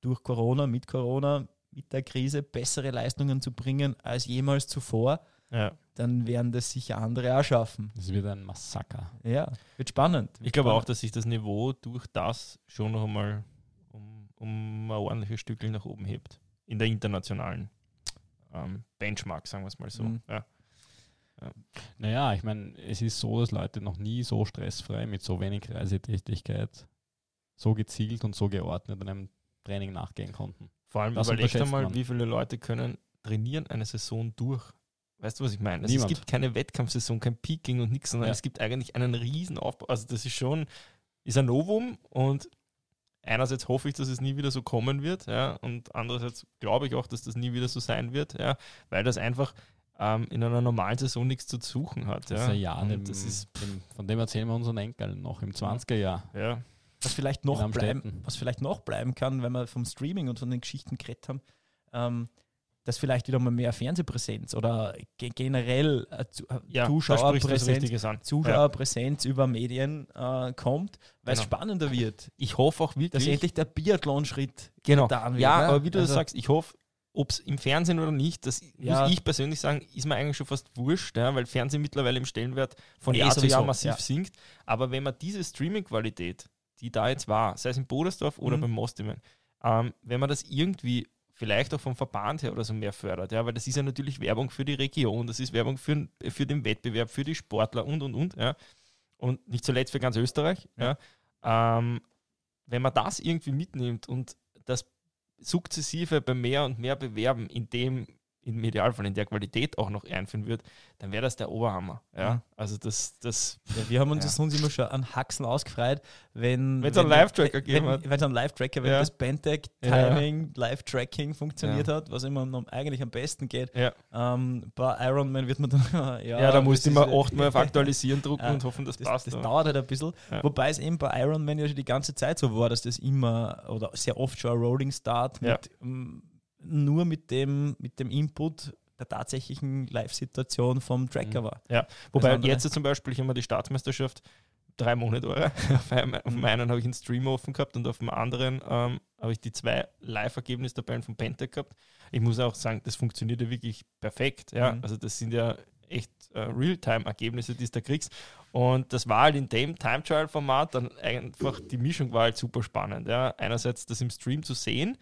durch Corona, mit Corona, mit der Krise bessere Leistungen zu bringen als jemals zuvor, ja. dann werden das sicher andere auch schaffen. Das wird ein Massaker. Ja, wird spannend. Wird Ich glaube auch, dass sich das Niveau durch das schon noch einmal um, um ein ordentliches Stückchen nach oben hebt. In der internationalen ähm, Benchmark, sagen wir es mal so. Mhm. Ja. Naja, ich meine, es ist so, dass Leute noch nie so stressfrei mit so wenig Reisetätigkeit so gezielt und so geordnet einem Training nachgehen konnten. Vor allem Das überlegt einmal, man. wie viele Leute können trainieren eine Saison durch. Weißt du, was ich meine? Also es gibt keine Wettkampfsaison, kein Peaking und nichts, sondern Ja. es gibt eigentlich einen riesen Aufbau. Also das ist schon, ist ein Novum und einerseits hoffe ich, dass es nie wieder so kommen wird, ja, und andererseits glaube ich auch, dass das nie wieder so sein wird, ja, weil das einfach ähm, in einer normalen Saison nichts zu suchen hat. Das ja. Jahr, Und dem, das ist, dem, von dem erzählen wir unseren Enkeln noch im 20er Jahr. ja, was vielleicht noch bleiben, was vielleicht noch bleiben kann, wenn wir vom Streaming und von den Geschichten geredet haben, ähm, dass vielleicht wieder mal mehr Fernsehpräsenz oder ge generell äh, zu, äh, ja Zuschauerpräsenz, an. Ja. Zuschauerpräsenz über Medien äh, kommt, weil es Genau. spannender wird. Ich hoffe auch Dass wirklich, endlich der Biathlon-Schritt Genau. getan wird. ja, ne? aber wie du Also- das sagst, ich hoffe, ob es im Fernsehen oder nicht, das Ja. muss ich persönlich sagen, ist mir eigentlich schon fast wurscht, ja, weil Fernsehen mittlerweile im Stellenwert von Eh Jahr zu Jahr massiv sinkt. Aber wenn man diese Streaming-Qualität, die da jetzt war, sei es in Bodersdorf oder Mhm. beim Mostimen, ähm, wenn man das irgendwie vielleicht auch vom Verband her oder so mehr fördert, ja, weil das ist ja natürlich Werbung für die Region, das ist Werbung für, für den Wettbewerb, für die Sportler und und und, ja. Und nicht zuletzt für ganz Österreich, ja. Ähm, wenn man das irgendwie mitnimmt und das sukzessive bei mehr und mehr Bewerben in dem, im Idealfall in der Qualität auch noch einführen wird, dann wäre das der Oberhammer. Ja? Mhm. Also das, das Ja, wir haben uns Ja. sonst immer schon an Haxen ausgefreut, wenn Wenn's einen Live-Tracker gegeben hat. wenn, es einen Live-Tracker, wenn Ja. das Bandtag-Timing, Live-Tracking funktioniert hat, was immer noch eigentlich am besten geht. ja. Ähm, bei Ironman wird man dann, [LAUGHS] ja, ja, da musst du das immer achtmal auf [LAUGHS] Aktualisieren drucken Ja, und hoffen, das, Das, passt. das ja. dauert halt ein bisschen. Ja. Wobei es eben bei Ironman ja schon die ganze Zeit so war, dass das immer oder sehr oft schon ein Rolling Start Ja. mit, ähm, nur mit dem, mit dem Input der tatsächlichen Live-Situation vom Tracker Mhm. war. Wobei Das andere- jetzt zum Beispiel, ich mir die Staatsmeisterschaft drei Monate oder [LAUGHS] auf einem, auf dem einen habe ich einen Stream offen gehabt und auf dem anderen ähm, habe ich die zwei Live-Ergebnistabellen von Pentec gehabt. Ich muss auch sagen, das funktioniert ja wirklich perfekt. Ja? Mhm. Also das sind ja echt äh, Realtime-Ergebnisse, die du da kriegst. Und das war halt in dem Time-Trial-Format dann einfach, die Mischung war halt super spannend. Ja? Einerseits das im Stream zu sehen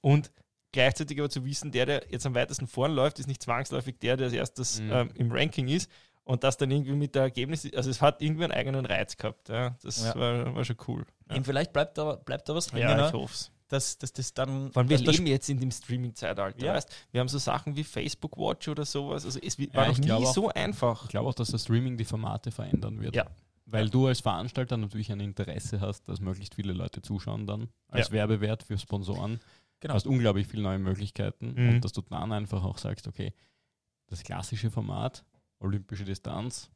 und gleichzeitig aber zu wissen, der, der jetzt am weitesten vorn läuft, ist nicht zwangsläufig der, der als erstes Mhm. ähm, im Ranking ist. Und das dann irgendwie mit der Ergebnis, also es hat irgendwie einen eigenen Reiz gehabt. Ja? Das Ja. War, war schon cool. Ja, Eben vielleicht bleibt da, bleibt da was hängen, ja ne? ich hoffe es. dass, dass das dann. Vor allem, wir leben jetzt in dem Streaming-Zeitalter. Ja. Weißt? Wir haben so Sachen wie Facebook Watch oder sowas. Also es wi- Ja, war noch nie auch- so einfach. Ich glaube auch, dass das Streaming die Formate verändern wird. Ja. Weil du als Veranstalter natürlich ein Interesse hast, dass möglichst viele Leute zuschauen dann. Als Ja. Werbewert für Sponsoren. Genau. Du hast unglaublich viele neue Möglichkeiten. Mhm. Und dass du dann einfach auch sagst, okay, das klassische Format, olympische Distanz,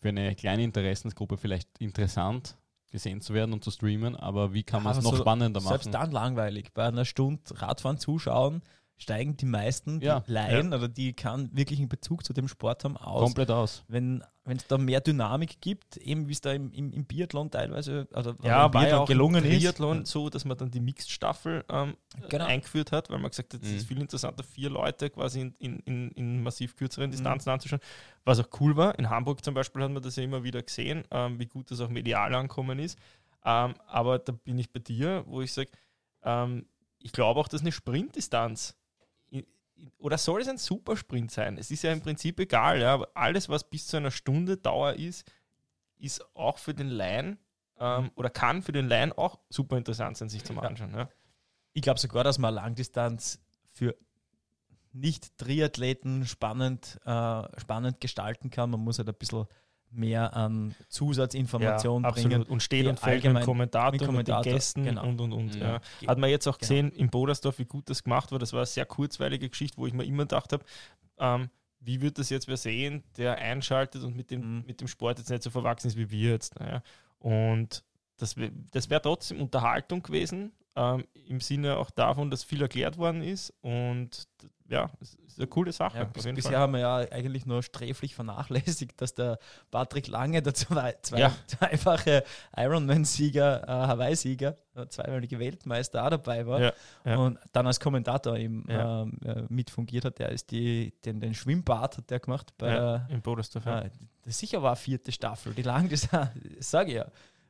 für eine kleine Interessensgruppe vielleicht interessant gesehen zu werden und zu streamen, aber wie kann man es noch so- spannender selbst machen? dann langweilig. Bei einer Stunde Radfahren zuschauen steigen die meisten, die Ja. Laien oder die keinen wirklichen Bezug zu dem Sport haben, aus. Komplett aus. wenn wenn es da mehr Dynamik gibt, eben wie es da im, im, im Biathlon teilweise also Ja, im war ja Biathlon auch gelungen im ist. Triathlon so, dass man dann die Mixed-Staffel ähm, Genau. eingeführt hat, weil man gesagt hat, es Mhm. ist viel interessanter, vier Leute quasi in, in, in, in massiv kürzeren Mhm. Distanzen anzuschauen, was auch cool war. In Hamburg zum Beispiel hat man das ja immer wieder gesehen, ähm, wie gut das auch medial ankommen ist. Ähm, aber da bin ich bei dir, wo ich sage, ähm, ich glaube auch, dass eine Sprintdistanz oder soll es ein Supersprint sein? Es ist ja im Prinzip egal, ja, aber alles, was bis zu einer Stunde Dauer ist, ist auch für den Laien ähm, oder kann für den Laien auch super interessant sein, sich zum Ja. Anschauen. Ja. Ich glaube sogar, dass man Langdistanz für Nicht-Triathleten spannend, äh, spannend gestalten kann. Man muss halt ein bisschen mehr an Zusatzinformation bringen. absolut. Und steht und fällt mit Kommentator, mit mit, Kommentator, den Gästen genau. und und und. Ja. Ja. Hat man jetzt auch Genau. gesehen in Bodersdorf, wie gut das gemacht war. Das war eine sehr kurzweilige Geschichte, wo ich mir immer gedacht habe, ähm, wie wird das jetzt wer sehen, der einschaltet und mit dem, Mhm. mit dem Sport jetzt nicht so verwachsen ist wie wir jetzt. Naja. Und das, das wäre trotzdem Unterhaltung gewesen, ähm, im Sinne auch davon, dass viel erklärt worden ist. Und ja, es ist eine coole Sache. Ja, bis, bisher Fall. haben wir ja eigentlich nur sträflich vernachlässigt, dass der Patrick Lange, der zwei, zwei, Ja. [LAUGHS] zweifache Ironman-Sieger, äh, Hawaii-Sieger, äh, zweimalige Weltmeister auch dabei war Ja, ja. und dann als Kommentator eben Ja. ähm, äh, mitfungiert hat. Der ist die, den, den Schwimmbad hat der gemacht bei ja, der, in Bodersdorf. Äh, sicher war vierte Staffel, die lang das [LAUGHS] sage ich ja.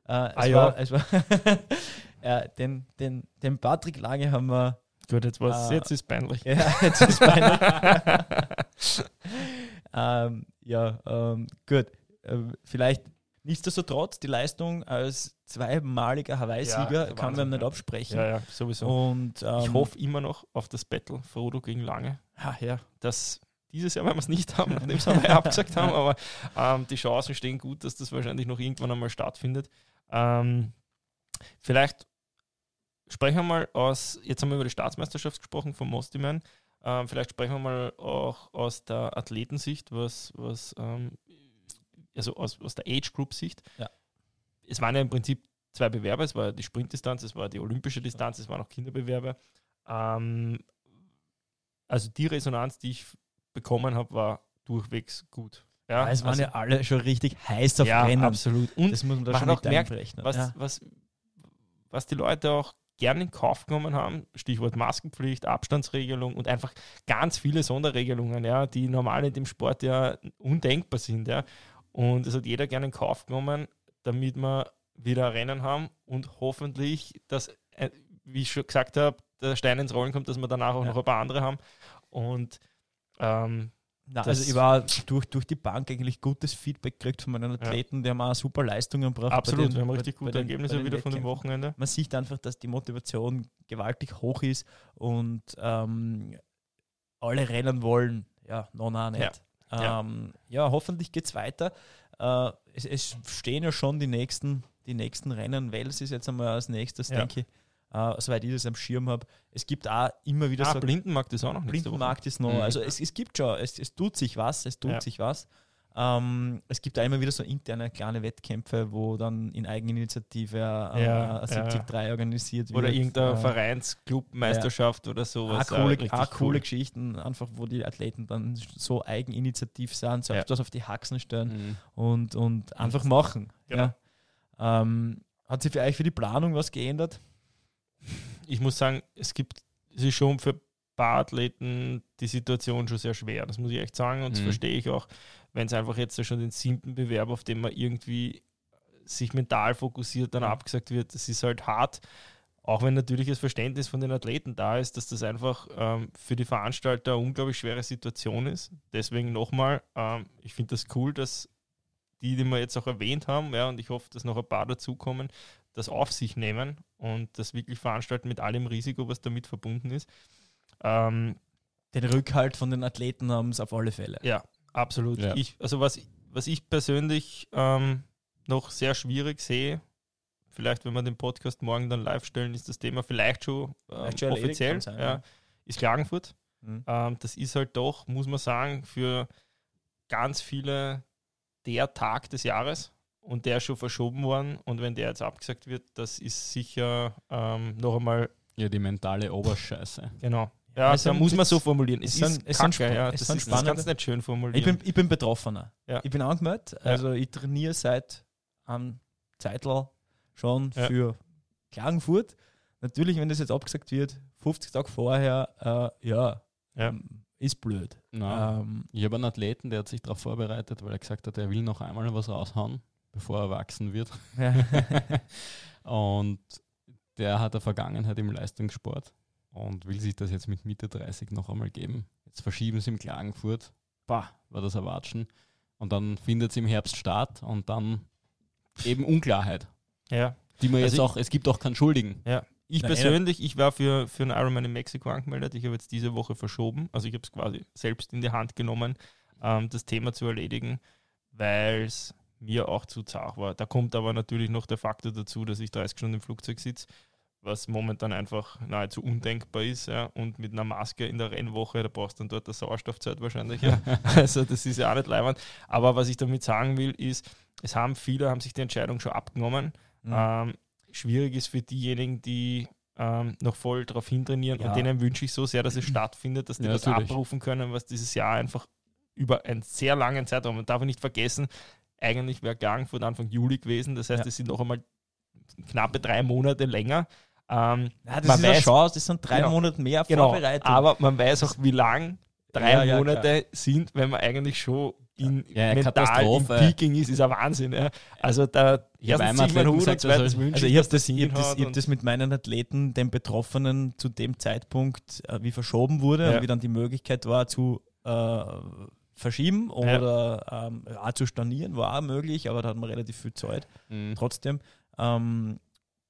Äh, es Ah, ja. war, es war [LAUGHS] äh, den, den, den Patrick Lange haben wir Gut, jetzt, Äh, jetzt ist peinlich. [LAUGHS] ja, jetzt ist peinlich. [LAUGHS] ähm, ja, ähm, gut. Ähm, vielleicht nichtsdestotrotz, die Leistung als zweimaliger Hawaii-Sieger Ja, kann man nicht absprechen. Ja, ja, sowieso. Und ähm, ich hoffe immer noch auf das Battle Frodo gegen Lange. ha, ja, Das dieses Jahr werden wir es nicht haben, nachdem wir abgesagt haben, aber ähm, die Chancen stehen gut, dass das wahrscheinlich noch irgendwann einmal stattfindet. Ähm, vielleicht sprechen wir mal aus, jetzt haben wir über die Staatsmeisterschaft gesprochen von Mostiman, ähm, vielleicht sprechen wir mal auch aus der Athletensicht, was, was ähm, also aus, aus der Age Group Sicht. Ja. Es waren ja im Prinzip zwei Bewerber, es war die Sprintdistanz, es war die olympische Distanz, es waren auch Kinderbewerber. Ähm, also die Resonanz, die ich bekommen habe, war durchwegs gut. Ja, es waren also- ja alle schon richtig heiß auf ja, Rennen. absolut. Und das muss man da man schon auch einberechnen. was, ja. was, was die Leute auch gerne in Kauf genommen haben. Stichwort Maskenpflicht, Abstandsregelung und einfach ganz viele Sonderregelungen, ja, die normal in dem Sport ja undenkbar sind. Ja. Und es hat jeder gerne in Kauf genommen, damit wir wieder Rennen haben und hoffentlich, dass, äh, wie ich schon gesagt habe, der Stein ins Rollen kommt, dass wir danach auch Ja. noch ein paar andere haben. Und ähm, Na, also ich war durch, durch die Bank eigentlich gutes Feedback gekriegt von meinen Athleten, die haben auch super Leistungen gebracht. absolut, den- wir haben richtig bei gute den- Ergebnisse wieder von dem. Wochenende. Man sieht einfach, dass die Motivation gewaltig hoch ist und ähm, alle rennen wollen. Ja, no, na, nicht. Ja. Ja, ähm, ja hoffentlich geht es weiter. Äh, es, es stehen ja schon die nächsten, die nächsten Rennen. Wels ist jetzt einmal als nächstes, Ja. denke ich. Äh, soweit ich das am Schirm habe. Es gibt auch immer wieder Ah, so Blindenmarkt ist auch noch Woche. Blindenmarkt ist noch. Mhm. Also es, es gibt schon, es, es tut sich was, es tut Ja. sich was. Ähm, es gibt da immer wieder so interne kleine Wettkämpfe, wo dann in Eigeninitiative äh, Ja, äh, 73 organisiert wird. Oder irgendeine Äh, Vereinsclubmeisterschaft oder auch sowas. coole, auch coole cool. Geschichten, einfach wo die Athleten dann so eigeninitiativ sind, selbst Ja. was auf die Haxen stellen Mhm. und, und einfach machen. Genau. Ja. Ähm, hat sich für euch für die Planung was geändert? Ich muss sagen, es gibt, es ist schon für ein paar Athleten die Situation schon sehr schwer. Das muss ich echt sagen und das Mhm. verstehe ich auch, wenn es einfach jetzt schon den siebten Bewerb, auf den man irgendwie sich mental fokussiert, dann Mhm. abgesagt wird. Das ist halt hart. Auch wenn natürlich das Verständnis von den Athleten da ist, dass das einfach ähm, für die Veranstalter eine unglaublich schwere Situation ist. Deswegen nochmal, ähm, ich finde das cool, dass die, die wir jetzt auch erwähnt haben, ja, und ich hoffe, dass noch ein paar dazukommen, das auf sich nehmen und das wirklich veranstalten mit allem Risiko, was damit verbunden ist. Ähm, Den Rückhalt von den Athleten haben es auf alle Fälle. ja, absolut. Ja. Ich, also was, was ich persönlich ähm, noch sehr schwierig sehe, vielleicht wenn wir den Podcast morgen dann live stellen, ist das Thema vielleicht schon ähm, Vielleicht schon offiziell, sein, ja, ja. ist Klagenfurt. Mhm. Ähm, das ist halt doch, muss man sagen, für ganz viele der Tag des Jahres und der ist schon verschoben worden. Und wenn der jetzt abgesagt wird, das ist sicher ähm, noch einmal, Ja, die mentale Oberscheiße. genau. Ja, Es da muss man so formulieren. Es, es ist es sind kacke, ja. Das ist das kannst nicht schön formulieren. Ich bin, ich bin Betroffener. Ja. Ich bin angemeldet. Ja. Also ich trainiere seit einem Zeitl schon Ja. für Klagenfurt. Natürlich, wenn das jetzt abgesagt wird, 50 Tage vorher, äh, ja, Ja. ähm, ist blöd. Ähm, Ich habe einen Athleten, der hat sich darauf vorbereitet, weil er gesagt hat, er will noch einmal was raushauen, bevor er erwachsen wird. [LAUGHS] und der hat eine Vergangenheit im Leistungssport und will sich das jetzt mit Mitte 30 noch einmal geben. Jetzt verschieben sie im Klagenfurt, bah, war das erwatschen. Und dann findet es im Herbst statt und dann eben Unklarheit. ja. Die man Also jetzt auch, es gibt auch keinen Schuldigen. Ich Na, persönlich, ich war für, für einen Ironman in Mexiko angemeldet. Ich habe jetzt diese Woche verschoben. Also ich habe es quasi selbst in die Hand genommen, ähm, das Thema zu erledigen, weil es mir auch zu zart war. Da kommt aber natürlich noch der Faktor dazu, dass ich 30 Stunden im Flugzeug sitze, was momentan einfach nahezu undenkbar ist. Ja. Und mit einer Maske in der Rennwoche, da brauchst du dann dort das Sauerstoffzeit wahrscheinlich. Ja. [LAUGHS] Also das ist ja auch nicht leibend. Aber was ich damit sagen will, ist, es haben viele, haben sich die Entscheidung schon abgenommen. Mhm. Ähm, schwierig ist für diejenigen, die ähm, noch voll darauf hintrainieren Ja. und denen wünsche ich so sehr, dass es [CLEARS THROAT] stattfindet, dass die Ja, das natürlich. abrufen können, was dieses Jahr einfach über einen sehr langen Zeitraum, man darf nicht vergessen, eigentlich wäre Klagenfurt Anfang Juli gewesen, das heißt, Ja. es sind noch einmal knappe drei Monate länger. Ähm, ja, das man ist eine weiß- Chance, das sind drei Genau. Monate mehr genau, Vorbereitung. aber man weiß auch, wie lang drei Ja, ja, Monate sind, wenn man eigentlich schon in Ja, ja, mental Katastrophe. im Peaking ist, ist ein Wahnsinn. Ja. Also da Ich habe einmal Athleten Hut gesagt, Also ich, ich habe dass das, ich hab das, hinhaut ich hab und- das mit meinen Athleten, den Betroffenen zu dem Zeitpunkt, äh, wie verschoben wurde Ja. und wie dann die Möglichkeit war zu äh, verschieben oder ähm, ja, zu stornieren, war auch möglich, aber da hat man relativ viel Zeit Mhm. trotzdem. Ähm,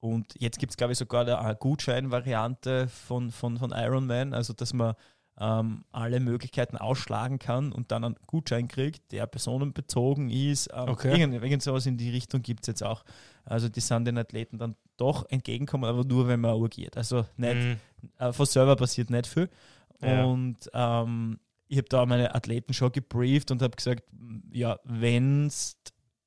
und jetzt gibt es, glaube ich, sogar eine- Gutscheinvariante von, von, von Ironman, also dass man ähm, alle Möglichkeiten ausschlagen kann und dann einen Gutschein kriegt, der personenbezogen ist. Ähm, Okay. irgend, irgend sowas in die Richtung gibt es jetzt auch. Also die sind den Athleten dann doch entgegenkommen, aber nur wenn man urgiert. Also nicht, Mhm. äh, von selber passiert nicht viel. Ja. Und ähm, ich habe da meine Athleten schon gebrieft und habe gesagt, ja, wenn's,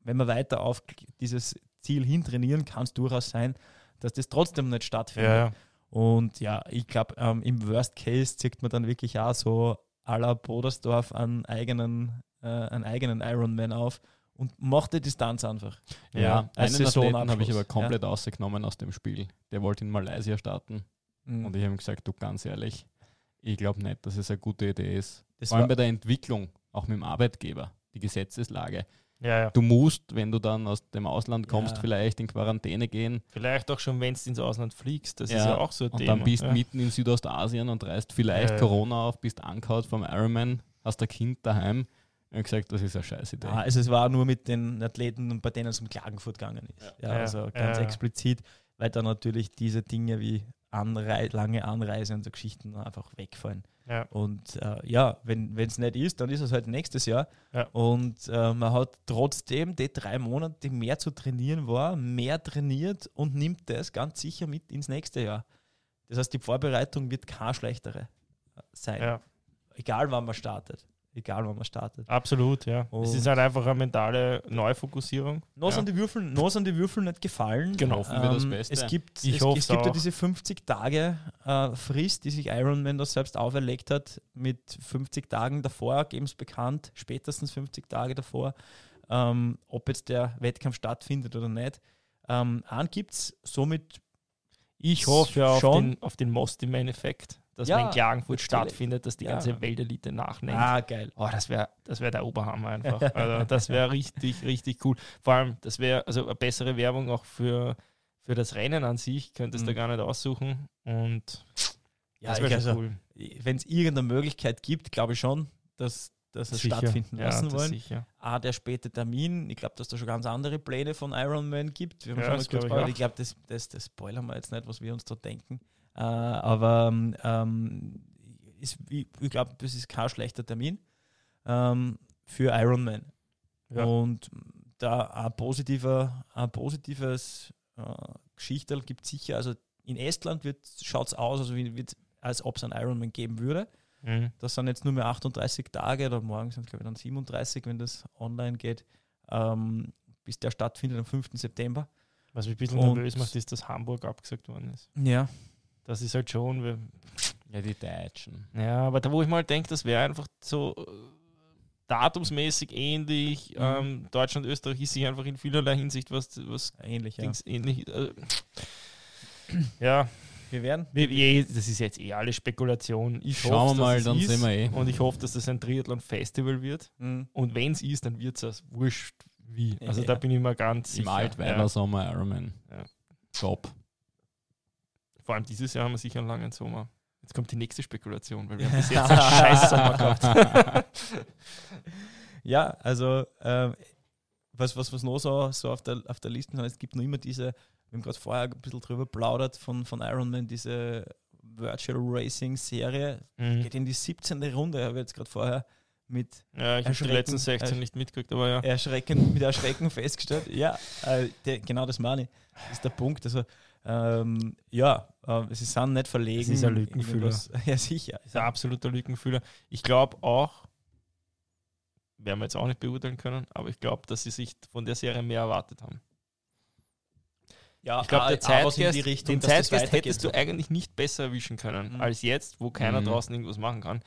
wenn wir weiter auf dieses Ziel hintrainieren, kann es durchaus sein, dass das trotzdem nicht stattfindet. Ja, ja. Und ja, ich glaube, ähm, im Worst Case zieht man dann wirklich auch so à la Bodersdorf einen eigenen, äh, einen eigenen Ironman auf und mach die Distanz einfach. Ja, als einen Athleten habe ich aber komplett ausgenommen aus dem Spiel. Der wollte in Malaysia starten Mhm. und ich habe ihm gesagt, du ganz ehrlich, ich glaube nicht, dass es eine gute Idee ist. Das Vor allem bei der Entwicklung, auch mit dem Arbeitgeber, die Gesetzeslage. Ja, ja. Du musst, wenn du dann aus dem Ausland kommst, Ja. vielleicht in Quarantäne gehen Vielleicht auch schon, wenn du ins Ausland fliegst. Das ist Ja, auch so ein und Thema. dann bist ja. mitten in Südostasien und reißt vielleicht. Corona auf, bist angehaut vom Ironman, hast ein Kind daheim. Und gesagt, das ist eine scheiß Idee. Ah, also es war nur mit den Athleten, bei denen es um Klagenfurt gegangen ist. Ja, also ganz explizit, weil da natürlich diese Dinge wie Anrei lange Anreise und so Geschichten einfach wegfallen. Ja. Und äh, ja, wenn es nicht ist, dann ist es halt nächstes Jahr. Ja. Und äh, man hat trotzdem die drei Monate, die mehr zu trainieren war, mehr trainiert und nimmt das ganz sicher mit ins nächste Jahr. Das heißt, die Vorbereitung wird keine schlechtere sein. Ja, Egal wann man startet. Egal wann man startet. absolut, ja. Und- es ist halt einfach eine mentale Neufokussierung. Noch ja. sind die Würfel, noch sind die Würfel nicht gefallen. Ähm, Genau. Hoffen wir das Beste. Es gibt, Ich es, es gibt ja diese 50 Tage äh, Frist, die sich Ironman das selbst auferlegt hat. Mit 50 Tagen davor geben es bekannt, spätestens 50 Tage davor, ähm, ob jetzt der Wettkampf stattfindet oder nicht. Ähm, einen gibt es somit Ich hoffe ja auf Schon. den, auf den Most-Effekt, dass Ja, wenn Klagenfurt natürlich. stattfindet, dass die Ja. ganze Weltelite nachnimmt. Ah, geil. Oh, das wäre das wär der Oberhammer einfach. [LAUGHS] Also, das wäre richtig, richtig cool. Vor allem, das wäre also eine bessere Werbung auch für, für das Rennen an sich, könntest du Mhm. gar nicht aussuchen. Und Ja, das wäre also, cool. wenn es irgendeine Möglichkeit gibt, glaube ich schon, dass, dass es Sicher. stattfinden Ja, lassen das wollen. Sicher. Ah, der späte Termin. Ich glaube, dass da schon ganz andere Pläne von Ironman gibt. Wir haben Ja, schon mal kurz ich ich glaube, das, das, das spoilern wir jetzt nicht, was wir uns da denken. Äh, aber ähm, ist, ich, ich glaube, das ist kein schlechter Termin ähm, für Ironman. Ja. Und da ein, positiver, ein positives äh, Geschichte gibt es sicher. Also in Estland schaut es aus, also wie, wird, als ob es einen Ironman geben würde. Mhm. Das sind jetzt nur mehr 38 Tage oder morgen sind es, glaube ich, dann 37, wenn das online geht, ähm, bis der stattfindet am 5. September. Was mich ein bisschen Und- nervös macht, ist, dass Hamburg abgesagt worden ist. Ja. Das ist halt schon, wir- Ja, die Deutschen. ja, aber da wo ich mal denke, das wäre einfach so äh, datumsmäßig ähnlich. Mhm. Ähm, Deutschland, Österreich ist sich einfach in vielerlei Hinsicht was, was Ähnlich, ja. Ähnlich. Äh, [TSK] ja, Wir werden. wir- eh, das ist jetzt eh alle Spekulation. Ich Schauen wir hoffe, mal, dass es dann ist. sehen wir eh. Und ich hoffe, dass das ein Triathlon-Festival wird. Mhm. Und wenn es ist, dann wird es wurscht wie. Also Ja. da bin ich mir ganz Im sicher. Altweiler ja. Sommer Ironman. Ja. Top. Vor allem dieses Jahr haben wir sicher einen langen Sommer. Jetzt kommt die nächste Spekulation, weil wir haben [LAUGHS] bis jetzt einen scheiß Sommer gehabt. [LAUGHS] Ja, also ähm, was, was, was noch so, so auf, der, auf der Liste ist, es gibt noch immer diese, wir haben gerade vorher ein bisschen drüber plaudert von, von Ironman, diese Virtual Racing Serie, Mhm. geht in die 17. Runde, habe ich jetzt gerade vorher mit Ja, ich habe die letzten 16 nicht mitgekriegt, aber ja. Erschrecken, mit Erschrecken festgestellt. Ja, äh, der, genau das meine ich. Das ist der Punkt. Also, ähm, ja, äh, sie sind nicht verlegen. Es ist ein Lückenfüller. [LAUGHS] Ja, sicher. ist ein absoluter Lückenfüller. Ich glaube auch, werden wir jetzt auch nicht beurteilen können, aber ich glaube, dass sie sich von der Serie mehr erwartet haben. Ja, Ich glaube, auch- der in Zeitgeist, die Richtung, den Zeitgeist hättest du eigentlich nicht besser erwischen können Mhm. als jetzt, wo keiner Mhm. draußen irgendwas machen kann.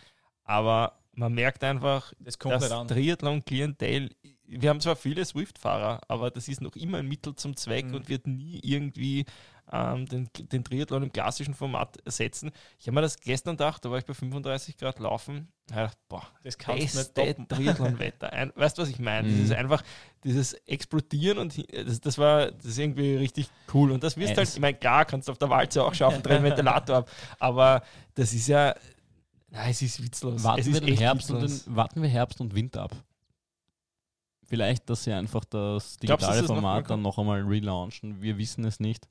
Aber man merkt einfach, Das kommt das. Triathlon-Klientel, wir haben zwar viele Swift-Fahrer, aber das ist noch immer ein Mittel zum Zweck Mhm. und wird nie irgendwie ähm, den, den Triathlon im klassischen Format ersetzen. Ich habe mir das gestern gedacht, da war ich bei 35 Grad laufen. Gedacht, boah, Das kannst du nicht beste toppen. [LAUGHS] Triathlon-Wetter. Weißt du, was ich meine? Mhm. Das ist einfach dieses Explodieren und das, das war das ist irgendwie richtig cool. Und das wirst Es- halt, ich meine, klar, kannst du auf der Walze auch schaffen, drehen Ventilator ab, aber das ist ja, nein, es ist witzlos. Warten es wir, den Herbst und witzlos. den, warten wir Herbst und Winter ab. Vielleicht, dass sie einfach das Glaubst du, digitale das noch mal Format kommt? dann noch einmal relaunchen. Wir wissen es nicht.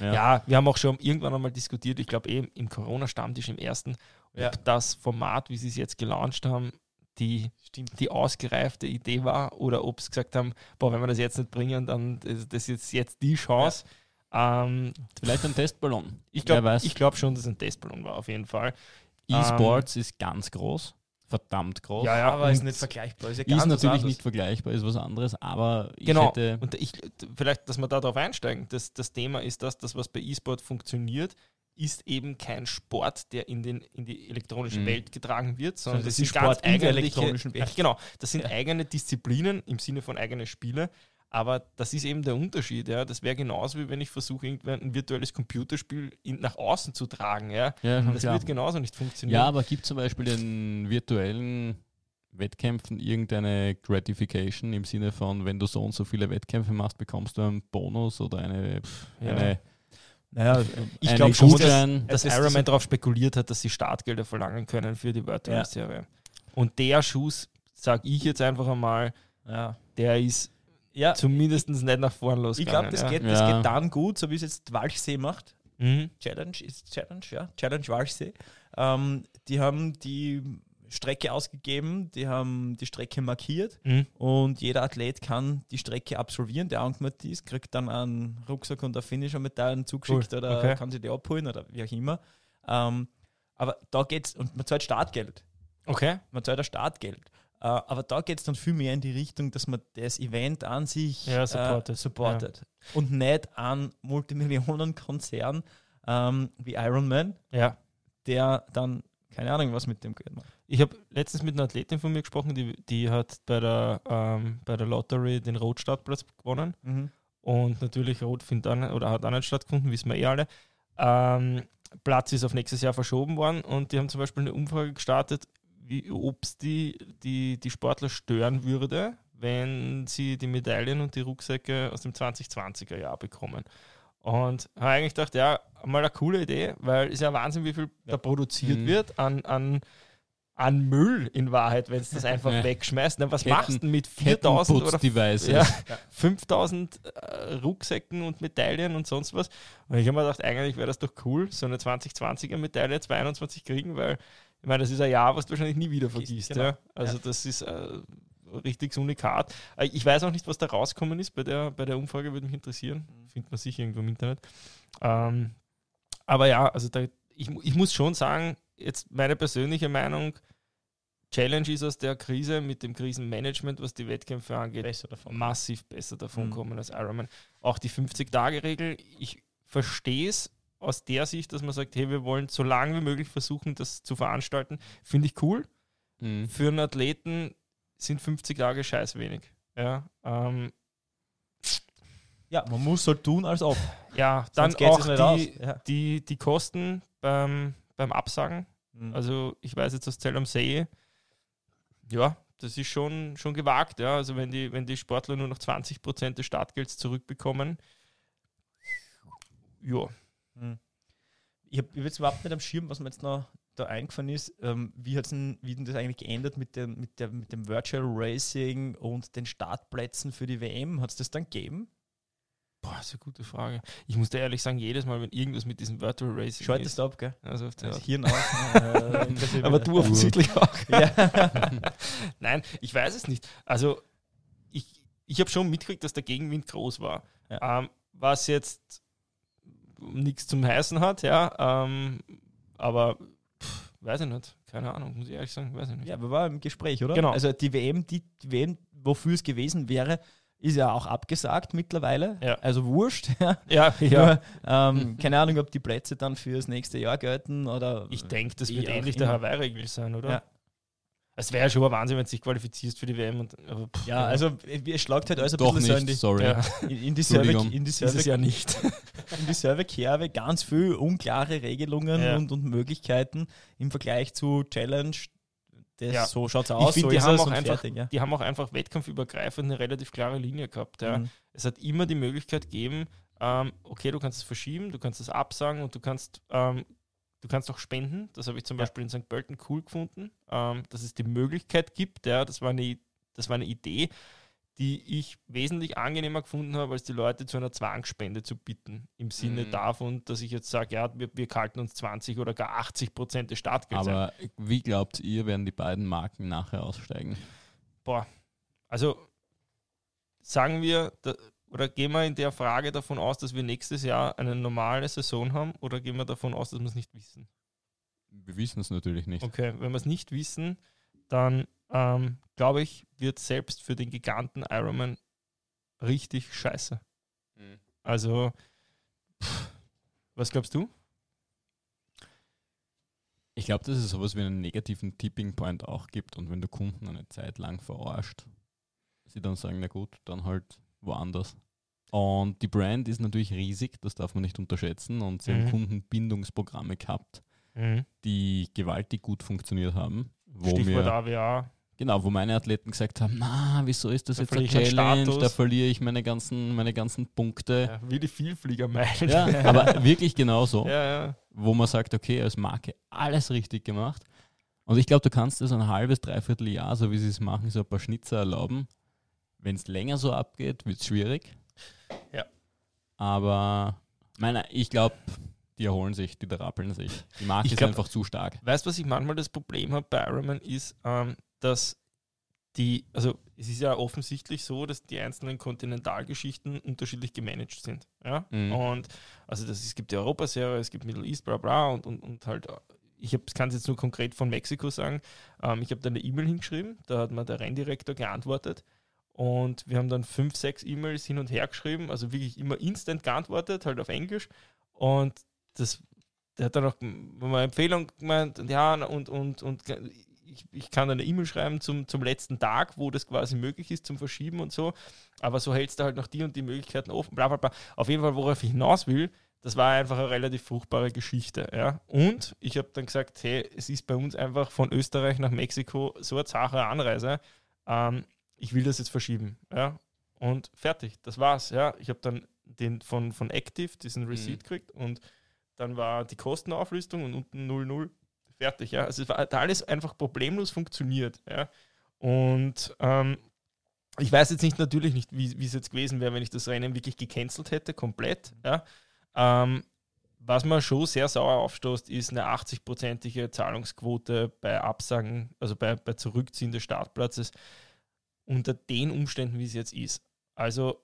Ja. wir haben auch schon irgendwann einmal diskutiert, ich glaube eben im Corona-Stammtisch im ersten, ob Ja. das Format, wie sie es jetzt gelauncht haben, die, Stimmt. die ausgereifte Idee war oder ob sie gesagt haben, boah, wenn wir das jetzt nicht bringen, dann ist das jetzt, jetzt die Chance. Ähm, Vielleicht ein Testballon. ich glaube glaub schon, dass es ein Testballon war, auf jeden Fall. E-Sports ist ganz groß. Verdammt groß. Ja, ja, aber ist nicht vergleichbar. Ist, ja Ist ganz natürlich anderes. nicht vergleichbar, ist was anderes, aber ich Genau. hätte. Und ich, vielleicht, dass wir darauf einsteigen, das, das Thema ist das, das, was bei E-Sport funktioniert, ist eben kein Sport, der in, den, in die elektronische Mhm. Welt getragen wird, sondern das das, ist sind ganz Sport eigentliche- elektronischen Welt. Ja, genau, das sind Ja. eigene Disziplinen im Sinne von eigene Spiele. Aber das ist eben der Unterschied. Ja. Das wäre genauso, wie wenn ich versuche, irgendwann ein virtuelles Computerspiel in, nach außen zu tragen. Ja. Ja, Das klar. wird genauso nicht funktionieren. Ja, aber gibt zum Beispiel in virtuellen Wettkämpfen irgendeine Gratification im Sinne von, wenn du so und so viele Wettkämpfe machst, bekommst du einen Bonus oder eine, pff, Ja. eine, Naja, ich glaube schon, dass, dass Ironman so- darauf spekuliert hat, dass sie Startgelder verlangen können für die virtuelle Ja. Serie. Und der Schuss, sage ich jetzt einfach einmal, ja. der ist ja, zumindest nicht nach vorn ich losgegangen. glaube, das, ja. geht, das Ja. geht dann gut, so wie es jetzt Walchsee macht. Mhm. Challenge ist Challenge, ja. Challenge Walchsee. Ähm, die haben die Strecke ausgegeben, die haben die Strecke markiert Mhm. und jeder Athlet kann die Strecke absolvieren, der angemeldet ist, kriegt dann einen Rucksack und eine Finisher-Medaille zugeschickt Cool, oder okay. kann sie die abholen oder wie auch immer. Ähm, aber da geht's, und man zahlt Startgeld. Okay. Man zahlt ein Startgeld. Äh, aber da geht es dann viel mehr in die Richtung, dass man das Event an sich Ja, supportet. Äh, supportet. Und nicht an Multimillionenkonzern ähm, wie Ironman, Ja. der dann keine Ahnung, was mit dem Geld macht. Ich habe letztens mit einer Athletin von mir gesprochen, die, die hat bei der, ähm, bei der Lottery den Rotstartplatz gewonnen. Und natürlich Rot findet auch nicht, oder hat auch nicht stattgefunden, wissen wir eh alle. Ähm, Platz ist auf nächstes Jahr verschoben worden und die haben zum Beispiel eine Umfrage gestartet, ob es die, die, die Sportler stören würde, wenn sie die Medaillen und die Rucksäcke aus dem 2020er Jahr bekommen. Und habe eigentlich gedacht, ja, mal eine coole Idee, weil es ist ja Wahnsinn, wie viel da produziert Mhm. wird an, an, an Müll in Wahrheit, wenn es das einfach [LAUGHS] Ja. wegschmeißt. Na, was Ketten- machst du denn mit 4000 oder ja, 5000 äh, Rucksäcken und Medaillen und sonst was. Und ich habe mir gedacht, eigentlich wäre das doch cool, so eine 2020er Medaille 2021 kriegen, weil ich meine, das ist ein Jahr, was du wahrscheinlich nie wieder vergisst. Genau. Ja? Also das ist äh, richtig Unikat. Äh, Ich weiß auch nicht, was da rausgekommen ist bei der, bei der Umfrage, würde mich interessieren. Findet man sicher irgendwo im Internet. Ähm, aber ja, also da, ich, ich muss schon sagen, jetzt meine persönliche Meinung, Challenge ist aus der Krise mit dem Krisenmanagement, was die Wettkämpfe angeht, Besser massiv besser davon Mhm. kommen als Ironman. Auch die 50-Tage-Regel, ich verstehe es aus der Sicht, dass man sagt, hey, wir wollen so lange wie möglich versuchen, das zu veranstalten. Finde ich cool. Mhm. Für einen Athleten sind 50 Tage scheiß wenig. Ja, ähm, Ja, man muss so tun, als ob. ja dann auch die. Ja. die, die Kosten beim, beim Absagen. Mhm. Also ich weiß jetzt aus Zell am See, ja, das ist schon, schon gewagt. Ja. Also wenn die, wenn die Sportler nur noch 20% des Startgelds zurückbekommen, ja, Mhm. Ich habe hab jetzt überhaupt nicht am Schirm, was mir jetzt noch da eingefallen ist. Ähm, wie hat denn, wie denn das eigentlich geändert mit dem, mit, der, mit dem Virtual Racing und den Startplätzen für die WM? Hat es das dann gegeben? boah, ist eine gute Frage. Ich muss dir ehrlich sagen, jedes Mal, wenn irgendwas mit diesem Virtual Racing Schaltest ist, du ab, gell? also auf der Das Hirn aus. [LAUGHS] Äh, interessiert aber du offensichtlich auch. [LAUGHS] Nein, ich weiß es nicht. Also ich, ich habe schon mitgekriegt, dass der Gegenwind groß war. Ja. Ähm, was jetzt nichts zum Heißen hat, ja. Ähm, aber pff, weiß ich nicht. Keine Ahnung, muss ich ehrlich sagen, weiß ich nicht. ja, wir waren im Gespräch, oder? Genau. Also die WM, die, die WM, wofür es gewesen wäre, ist ja auch abgesagt mittlerweile. Ja. Also wurscht. Ja. Ja, [LAUGHS] ja. Ähm, keine Ahnung, ob die Plätze dann fürs nächste Jahr gelten oder. Ich denke, das wird ähnlich der. Hawaii-Regel sein, oder? Ja. Es wäre ja schon ein Wahnsinn, wenn du dich qualifizierst für die WM. Und, aber pff, Ja, also es schlagt halt alles ein Doch bisschen so in nicht, die, sorry. ja, in, die [LAUGHS] Server, Entschuldigung. in die Server, ja nicht. [LAUGHS] in die Serverkerbe ganz viel unklare Regelungen Ja. und, und Möglichkeiten im Vergleich zu Challenge. Das, Ja. So schaut es Ich aus, so die haben auch einfach, fertig, ja. die haben auch einfach wettkampfübergreifend eine relativ klare Linie gehabt. Ja. Mhm. Es hat immer die Möglichkeit gegeben, ähm, okay, du kannst es verschieben, du kannst es absagen und du kannst, ähm, du kannst auch spenden. Das habe ich zum Ja. Beispiel in St. Pölten cool gefunden, ähm, dass es die Möglichkeit gibt. Ja, das, war eine, das war eine Idee, die ich wesentlich angenehmer gefunden habe, als die Leute zu einer Zwangsspende zu bitten. Im Sinne Mhm. davon, dass ich jetzt sage, ja, wir, wir kalten uns 20 oder gar 80 Prozent des Startgelds ein. Aber wie glaubt ihr, werden die beiden Marken nachher aussteigen? Boah, also sagen wir, oder gehen wir in der Frage davon aus, dass wir nächstes Jahr eine normale Saison haben, oder gehen wir davon aus, dass wir es nicht wissen? Wir wissen es natürlich nicht. Okay, wenn wir es nicht wissen, dann ähm, glaube ich, wird selbst für den Giganten Ironman richtig scheiße. Mhm. Also, pff, was glaubst du? Ich glaube, dass es sowas wie einen negativen Tipping Point auch gibt und wenn du Kunden eine Zeit lang verarscht, sie dann sagen, na gut, dann halt woanders. Und die Brand ist natürlich riesig, das darf man nicht unterschätzen und sie Mhm. haben Kundenbindungsprogramme gehabt, Mhm. die gewaltig gut funktioniert haben. Wo Stichwort mir, AWA. genau, wo meine Athleten gesagt haben, na, wieso ist das Da jetzt eine Challenge, Status." da verliere ich meine ganzen, meine ganzen Punkte. Ja, wie die Vielflieger meinen. Ja, [LAUGHS] aber wirklich genau so. ja, ja. wo man sagt, okay, als Marke alles richtig gemacht. Und ich glaube, du kannst das ein halbes, dreiviertel Jahr, so wie sie es machen, so ein paar Schnitzer erlauben. Wenn es länger so abgeht, wird es schwierig. Ja. Aber meine, ich glaube, die erholen sich, die rappeln sich. Die Marke Ich ist glaub- einfach zu stark. Weißt du, was ich manchmal das Problem habe bei Ironman ist, ähm, dass die, also es ist ja offensichtlich so, dass die einzelnen Kontinentalgeschichten unterschiedlich gemanagt sind. Ja? Mhm. Und also das, es gibt die Europaserie, es gibt Middle East, bla bla und, und, und halt, ich kann es jetzt nur konkret von Mexiko sagen. Ähm, ich habe da eine E-Mail hingeschrieben, da hat mir der Renndirektor geantwortet. Und wir haben dann fünf, sechs E-Mails hin und her geschrieben, also wirklich immer instant geantwortet, halt auf Englisch. Und das, der hat dann auch mal Empfehlung gemeint, und ja, und, und, und ich, ich kann eine E-Mail schreiben zum, zum letzten Tag, wo das quasi möglich ist zum Verschieben und so. Aber so hältst du halt noch die und die Möglichkeiten offen, bla bla bla. Auf jeden Fall, worauf ich hinaus will, das war einfach eine relativ fruchtbare Geschichte. Ja. Und ich habe dann gesagt, hey, es ist bei uns einfach von Österreich nach Mexiko so eine Sache Anreise. Ähm, ich will das jetzt verschieben. Ja. Und fertig, das war's. Ja. Ich habe dann den von, von Active, diesen Receipt gekriegt und dann war die Kostenauflistung und unten 00 fertig. Ja. Also es war, hat alles einfach problemlos funktioniert. Ja. Und ähm, ich weiß jetzt nicht natürlich nicht, wie wie es jetzt gewesen wäre, wenn ich das Rennen wirklich gecancelt hätte, komplett. Ja. Ähm, was man schon sehr sauer aufstoßt, ist eine 80-prozentige Zahlungsquote bei Absagen, also bei, bei Zurückziehen des Startplatzes unter den Umständen, wie es jetzt ist. Also,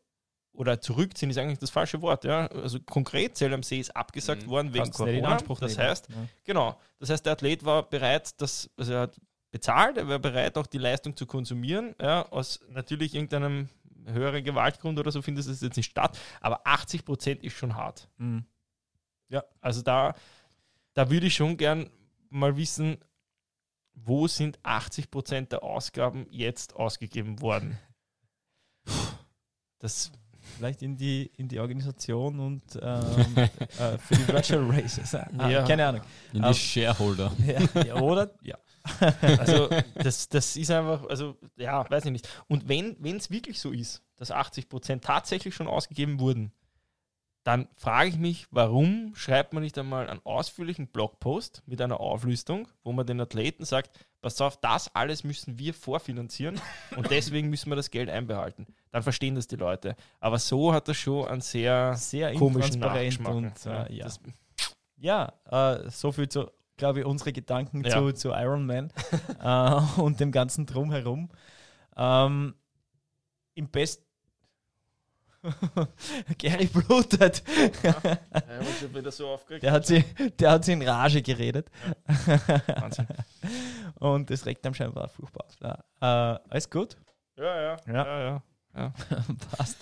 oder zurückziehen ist eigentlich das falsche Wort. Ja? Also konkret, Zell am See ist abgesagt Mhm. worden wegen Kannst nicht in Corona. Anspruch Das nehmen. heißt, Ja. Genau. Das heißt, der Athlet war bereit, das, also er hat bezahlt, er war bereit, auch die Leistung zu konsumieren. Ja, aus natürlich irgendeinem höheren Gewaltgrund oder so findet es jetzt nicht statt. Aber 80 Prozent ist schon hart. Mhm. Ja, also da, da würde ich schon gern mal wissen, wo sind 80 Prozent der Ausgaben jetzt ausgegeben worden? Das, Vielleicht in die, in die Organisation und ähm, [LAUGHS] äh, für die Virtual Races. Ah, Ja. Keine Ahnung. In Aber- die Shareholder. Ja, ja, oder? Ja. [LAUGHS] also das, das ist einfach, also ja, weiß ich nicht. Und wenn es wirklich so ist, dass 80 Prozent tatsächlich schon ausgegeben wurden, dann frage ich mich, warum schreibt man nicht einmal einen ausführlichen Blogpost mit einer Auflistung, wo man den Athleten sagt, pass auf, das alles müssen wir vorfinanzieren [LAUGHS] und deswegen müssen wir das Geld einbehalten. Dann verstehen das die Leute. Aber so hat das schon einen sehr Sehr komischen Nachgeschmack. und äh, ja. Das, Ja, äh, so viel zu, glaube ich, unsere Gedanken Ja. zu, zu Iron Man [LAUGHS] äh, und dem ganzen Drumherum. Ähm, Im Best. [LAUGHS] Gary blutet. ja, ich wieder so aufgeregt. Der hat, sie, der hat sie in Rage geredet. Wahnsinn. [LAUGHS] Und das regt ihm scheinbar furchtbar aus. Ja, äh, alles gut? Ja, ja, Ja. ja, ja. [LAUGHS] Passt.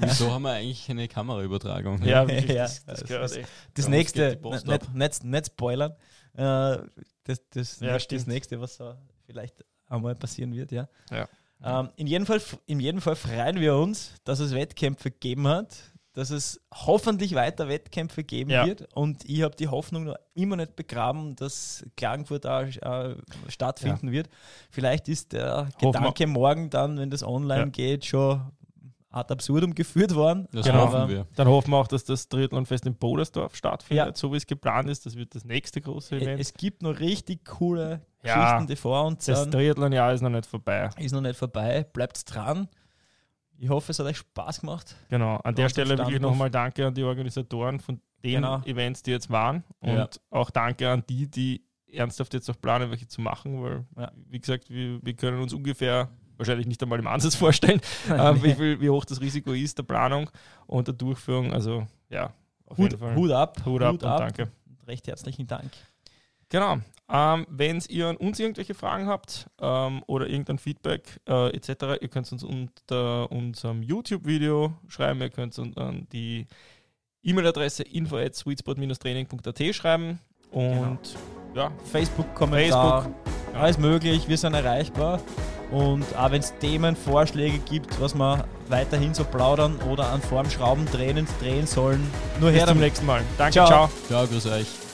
Wieso haben wir eigentlich eine Kameraübertragung? Ja, wirklich, Ja, das, das das. Das nächste, nicht, nicht, nicht spoilern, äh, das, das, Ja, das nächste, was so vielleicht einmal passieren wird, ja. Ja. Ähm, in, jedem Fall, in jedem Fall freuen wir uns, dass es Wettkämpfe gegeben hat, dass es hoffentlich weiter Wettkämpfe geben Ja. wird und ich habe die Hoffnung noch immer nicht begraben, dass Klagenfurt da äh, stattfinden wird. Vielleicht ist der Hoffen wir. Gedanke morgen dann, wenn das online Ja. geht, schon ad absurdum geführt worden. Das Genau. hoffen wir. Dann hoffen wir auch, dass das Triathlonfest in Bodersdorf stattfindet, Ja. so wie es geplant ist. Das wird das nächste große Event. Es gibt noch richtig coole Ja. Geschichten, die vor uns das sind. Triathlon-Jahr ist noch nicht vorbei. Ist noch nicht vorbei. Bleibt dran. Ich hoffe, es hat euch Spaß gemacht. Genau. An der Stelle wirklich nochmal Danke an die Organisatoren von den Genau. Events, die jetzt waren. Und Ja. auch Danke an die, die ernsthaft jetzt auch planen, welche zu machen, weil, Ja. wie gesagt, wir, wir können uns ungefähr wahrscheinlich nicht einmal im Ansatz vorstellen, äh, wie, viel, wie hoch das Risiko ist der Planung und der Durchführung. Also ja, auf Hut, jeden Fall. Hut ab. Hut ab und danke. Recht herzlichen Dank. Genau. Ähm, Wenn ihr an uns irgendwelche Fragen habt ähm, oder irgendein Feedback äh, etc., ihr könnt uns unter unserem YouTube-Video schreiben, ihr könnt uns an die E-Mail-Adresse info at sweetspot-training.at schreiben und ja, Facebook-Kommentar, Facebook. Ja. alles möglich, wir sind erreichbar. Und auch wenn es Themenvorschläge gibt, was wir weiterhin so plaudern oder an Formschrauben drehen, drehen sollen, nur Bis her zum damit. nächsten Mal. Danke, Ciao. ciao. Ciao, grüß euch.